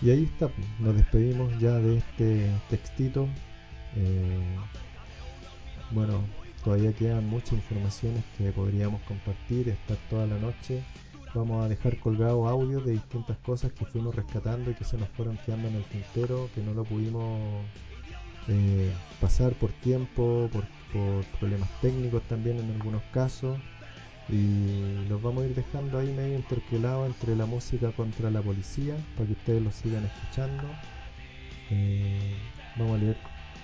Y ahí está, nos despedimos ya de este textito. Eh, bueno, todavía quedan muchas informaciones que podríamos compartir, estar toda la noche. Vamos a dejar colgados audios de distintas cosas que fuimos rescatando y que se nos fueron quedando en el tintero, que no lo pudimos eh, pasar por tiempo, por, por problemas técnicos también en algunos casos. Y los vamos a ir dejando ahí medio intercalados entre la música contra la policía para que ustedes lo sigan escuchando. Eh, vamos a leer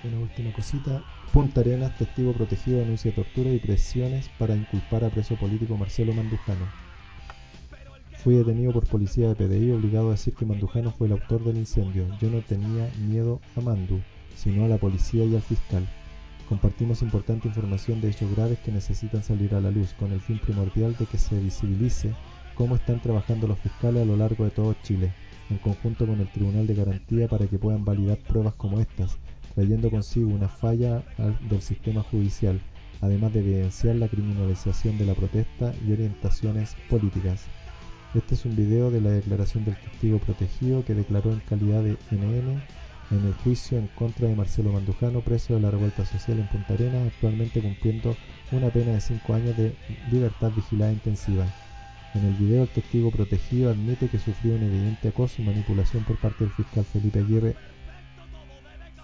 una última cosita. Punta Arenas, testigo protegido denuncia tortura y presiones para inculpar a preso político Marcelo Mandujano. Fui detenido por policía de PDI obligado a decir que Mandujano fue el autor del incendio. Yo no tenía miedo a Mandu sino a la policía y al fiscal Compartimos importante información de hechos graves que necesitan salir a la luz, con el fin primordial de que se visibilice cómo están trabajando los fiscales a lo largo de todo Chile, en conjunto con el Tribunal de Garantía para que puedan validar pruebas como estas, trayendo consigo una falla del sistema judicial, además de evidenciar la criminalización de la protesta y orientaciones políticas. Este es un video de la declaración del testigo protegido que declaró en calidad de NN en el juicio en contra de Marcelo Mandujano, preso de la revuelta social en Punta Arenas, actualmente cumpliendo una pena de 5 años de libertad vigilada intensiva. En el video el testigo protegido admite que sufrió un evidente acoso y manipulación por parte del fiscal Felipe Aguirre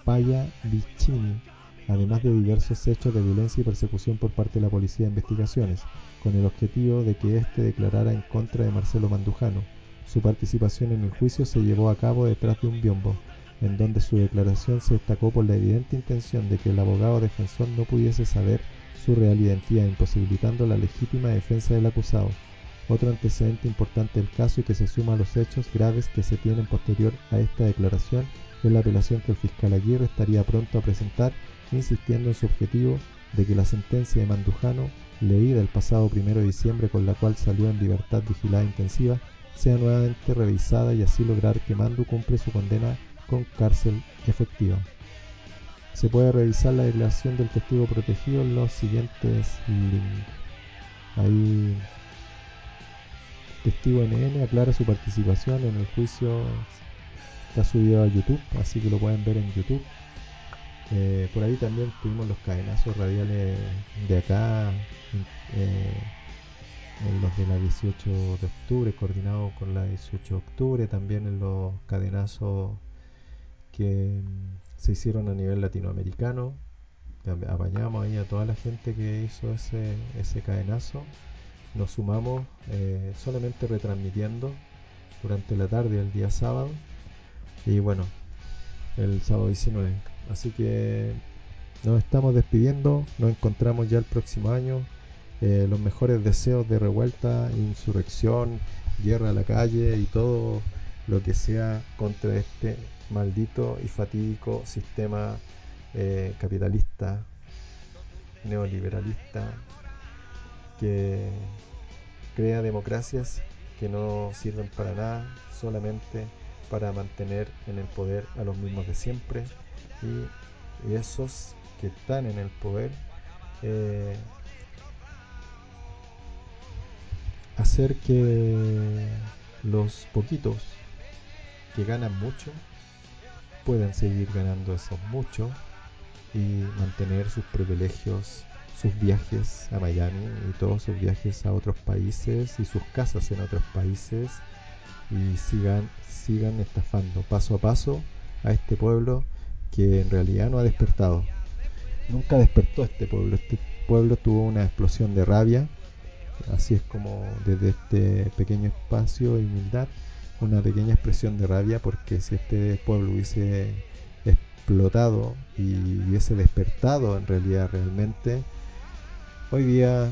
Paya Vicini, además de diversos hechos de violencia y persecución por parte de la Policía de Investigaciones, con el objetivo de que éste declarara en contra de Marcelo Mandujano. Su participación en el juicio se llevó a cabo detrás de un biombo, en donde su declaración se destacó por la evidente intención de que el abogado defensor no pudiese saber su real identidad, imposibilitando la legítima defensa del acusado. Otro antecedente importante del caso y que se suma a los hechos graves que se tienen posterior a esta declaración es la apelación que el fiscal Aguirre estaría pronto a presentar, insistiendo en su objetivo de que la sentencia de Mandujano, leída el pasado 1 de diciembre con la cual salió en libertad vigilada intensiva, sea nuevamente revisada y así lograr que Mandu cumple su condena con cárcel efectiva. Se puede revisar la declaración del testigo protegido en los siguientes links. Ahí Testigo NN aclara su participación en el juicio. Está subido a YouTube, así que lo pueden ver en YouTube. Eh, por ahí también tuvimos los cadenazos radiales de acá, eh, en los de la 18 de octubre, coordinados con la 18 de octubre, también en los cadenazos que mm, se hicieron a nivel latinoamericano. Apañamos ahí a toda la gente que hizo ese, ese cadenazo. Nos sumamos eh, solamente retransmitiendo durante la tarde el día sábado. Y bueno el sábado 19 así que nos estamos despidiendo. Nos encontramos ya el próximo año. Eh, los mejores deseos de revuelta insurrección guerra a la calle y todo lo que sea contra este maldito y fatídico sistema eh, capitalista neoliberalista que crea democracias que no sirven para nada, solamente para mantener en el poder a los mismos de siempre. Y, esos que están en el poder eh, hacer que los poquitos que ganan mucho puedan seguir ganando esos mucho y mantener sus privilegios sus viajes a Miami y todos sus viajes a otros países y sus casas en otros países y sigan, sigan estafando paso a paso a este pueblo que en realidad no ha despertado. Nunca despertó este pueblo. Este pueblo tuvo una explosión de rabia, así es como desde este pequeño espacio de humildad, una pequeña expresión de rabia porque si este pueblo hubiese explotado y hubiese despertado en realidad realmente, Hoy día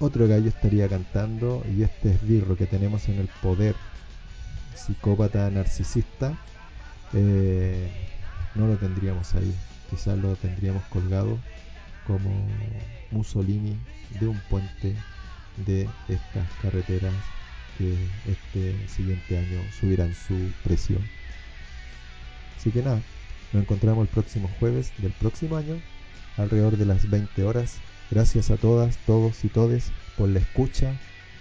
otro gallo estaría cantando y este esbirro que tenemos en el poder, psicópata narcisista, eh, no lo tendríamos ahí. Quizás lo tendríamos colgado como Mussolini de un puente de estas carreteras que este siguiente año subirán su precio. Así que nada, nos encontramos el próximo jueves del próximo año, alrededor de las 20 horas Gracias a todas, todos y todes por la escucha.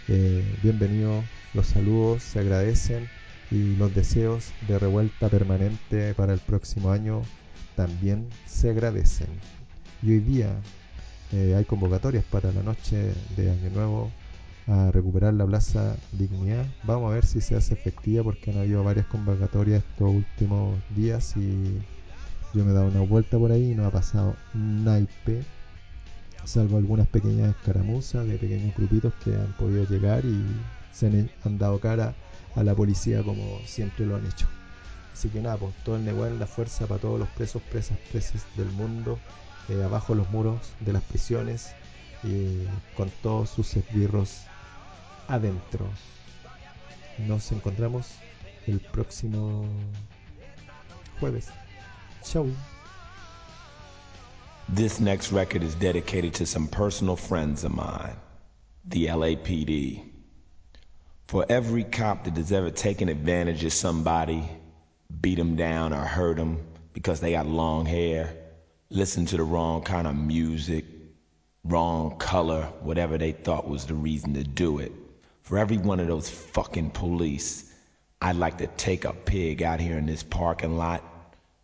Eh, bienvenido, los saludos se agradecen y los deseos de revuelta permanente para el próximo año también se agradecen. Y hoy día eh, hay convocatorias para la noche de Año Nuevo a recuperar la Plaza Dignidad. Vamos a ver si se hace efectiva porque han habido varias convocatorias estos últimos días y yo me he dado una vuelta por ahí y no ha pasado naipe salvo algunas pequeñas escaramuzas de pequeños grupitos que han podido llegar y se han, dado cara a la policía como siempre lo han hecho. Así que nada, pues todo el Nehuel, la fuerza para todos los presos, presas, presos del mundo, eh, abajo los muros de las prisiones y con todos sus esbirros adentro. Nos encontramos el próximo jueves. Chau. This next record is dedicated to some personal friends of mine, the LAPD. For every cop that has ever taken advantage of somebody, beat them down or hurt them because they got long hair, listened to the wrong kind of music, wrong color, whatever they thought was the reason to do it. For every one of those fucking police, I'd like to take a pig out here in this parking lot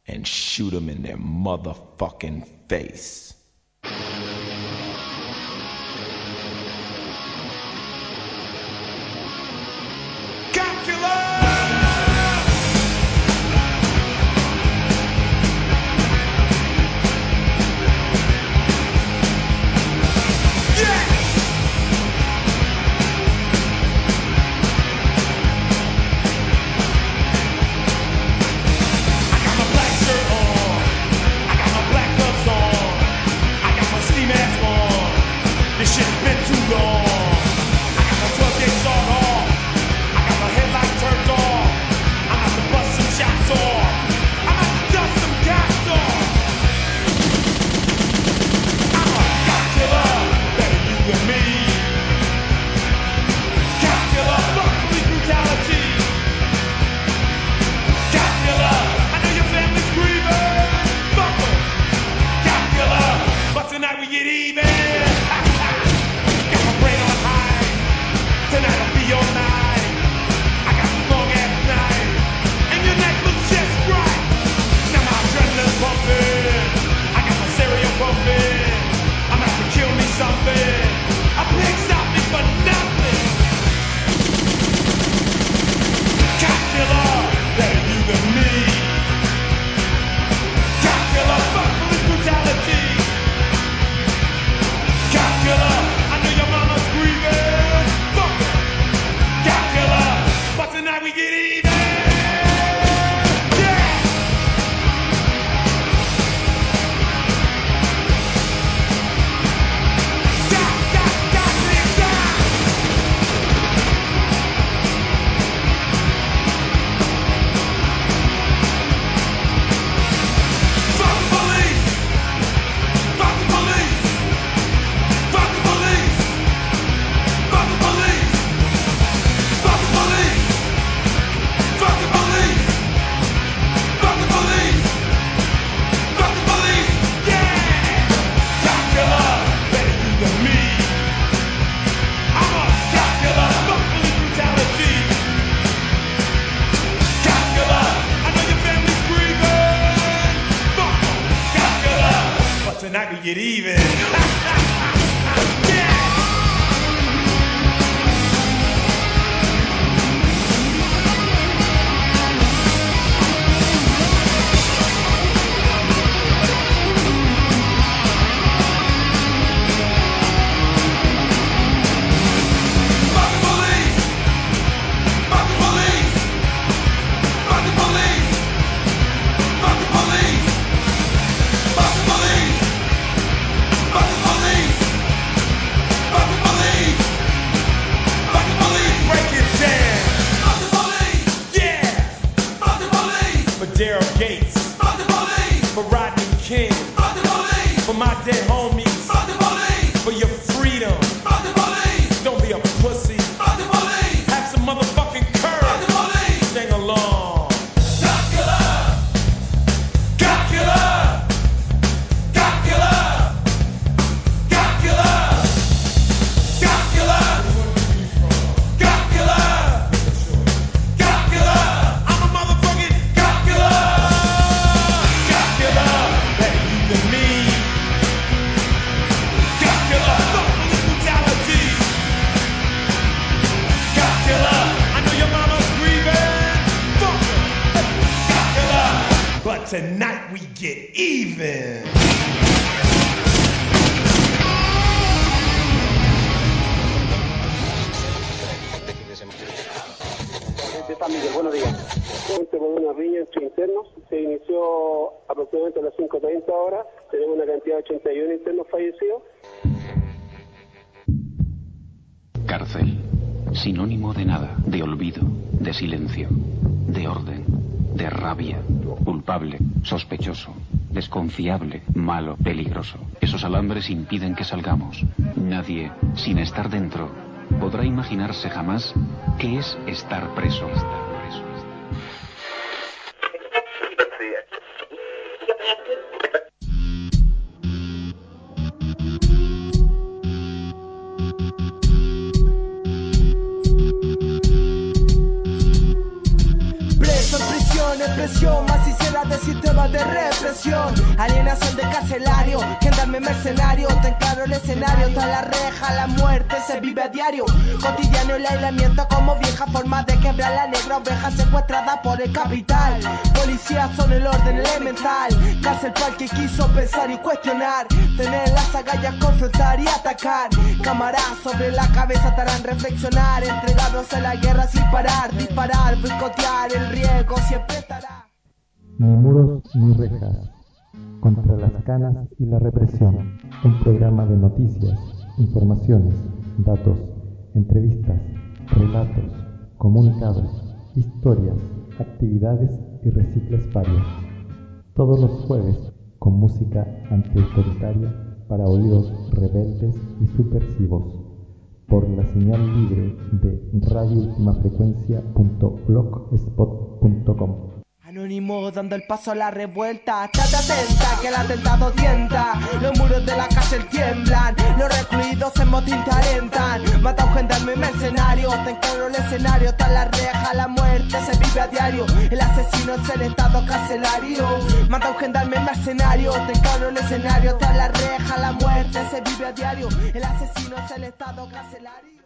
and shoot them in their motherfucking face. Desconfiable, malo, peligroso. Esos alambres impiden que salgamos. Nadie, sin estar dentro, podrá imaginarse jamás qué es estar. Preso diario. Cotidiano el aislamiento como vieja forma de quebrar la negra oveja secuestrada por el capital. Policías son el orden elemental. Cárcel para el que quiso pensar y cuestionar. Tener las agallas, confrontar y atacar. Cámaras sobre la cabeza te harán reflexionar. Entregados a la guerra sin parar. Disparar, boicotear, el riesgo siempre estará. Ni muros ni rejas. Contra las canas y la represión. Un programa de noticias, informaciones, datos, entrevistas, relatos, comunicados, historias, actividades y recicles varios. Todos los jueves con música antiautoritaria para oídos rebeldes y subversivos. Por la señal libre de radioultimafrecuencia.blogspot.com. Dando el paso a la revuelta. Estate atenta que el atentado tienta. Los muros de la cárcel tiemblan. Los recluidos en motín te. Mata a un gendarme mercenario. Ten claro el escenario. Está la reja, la muerte se vive a diario. El asesino es el estado carcelario. Mata a un gendarme mercenario. Ten claro el escenario. Está la reja, la muerte se vive a diario. El asesino es el estado carcelario.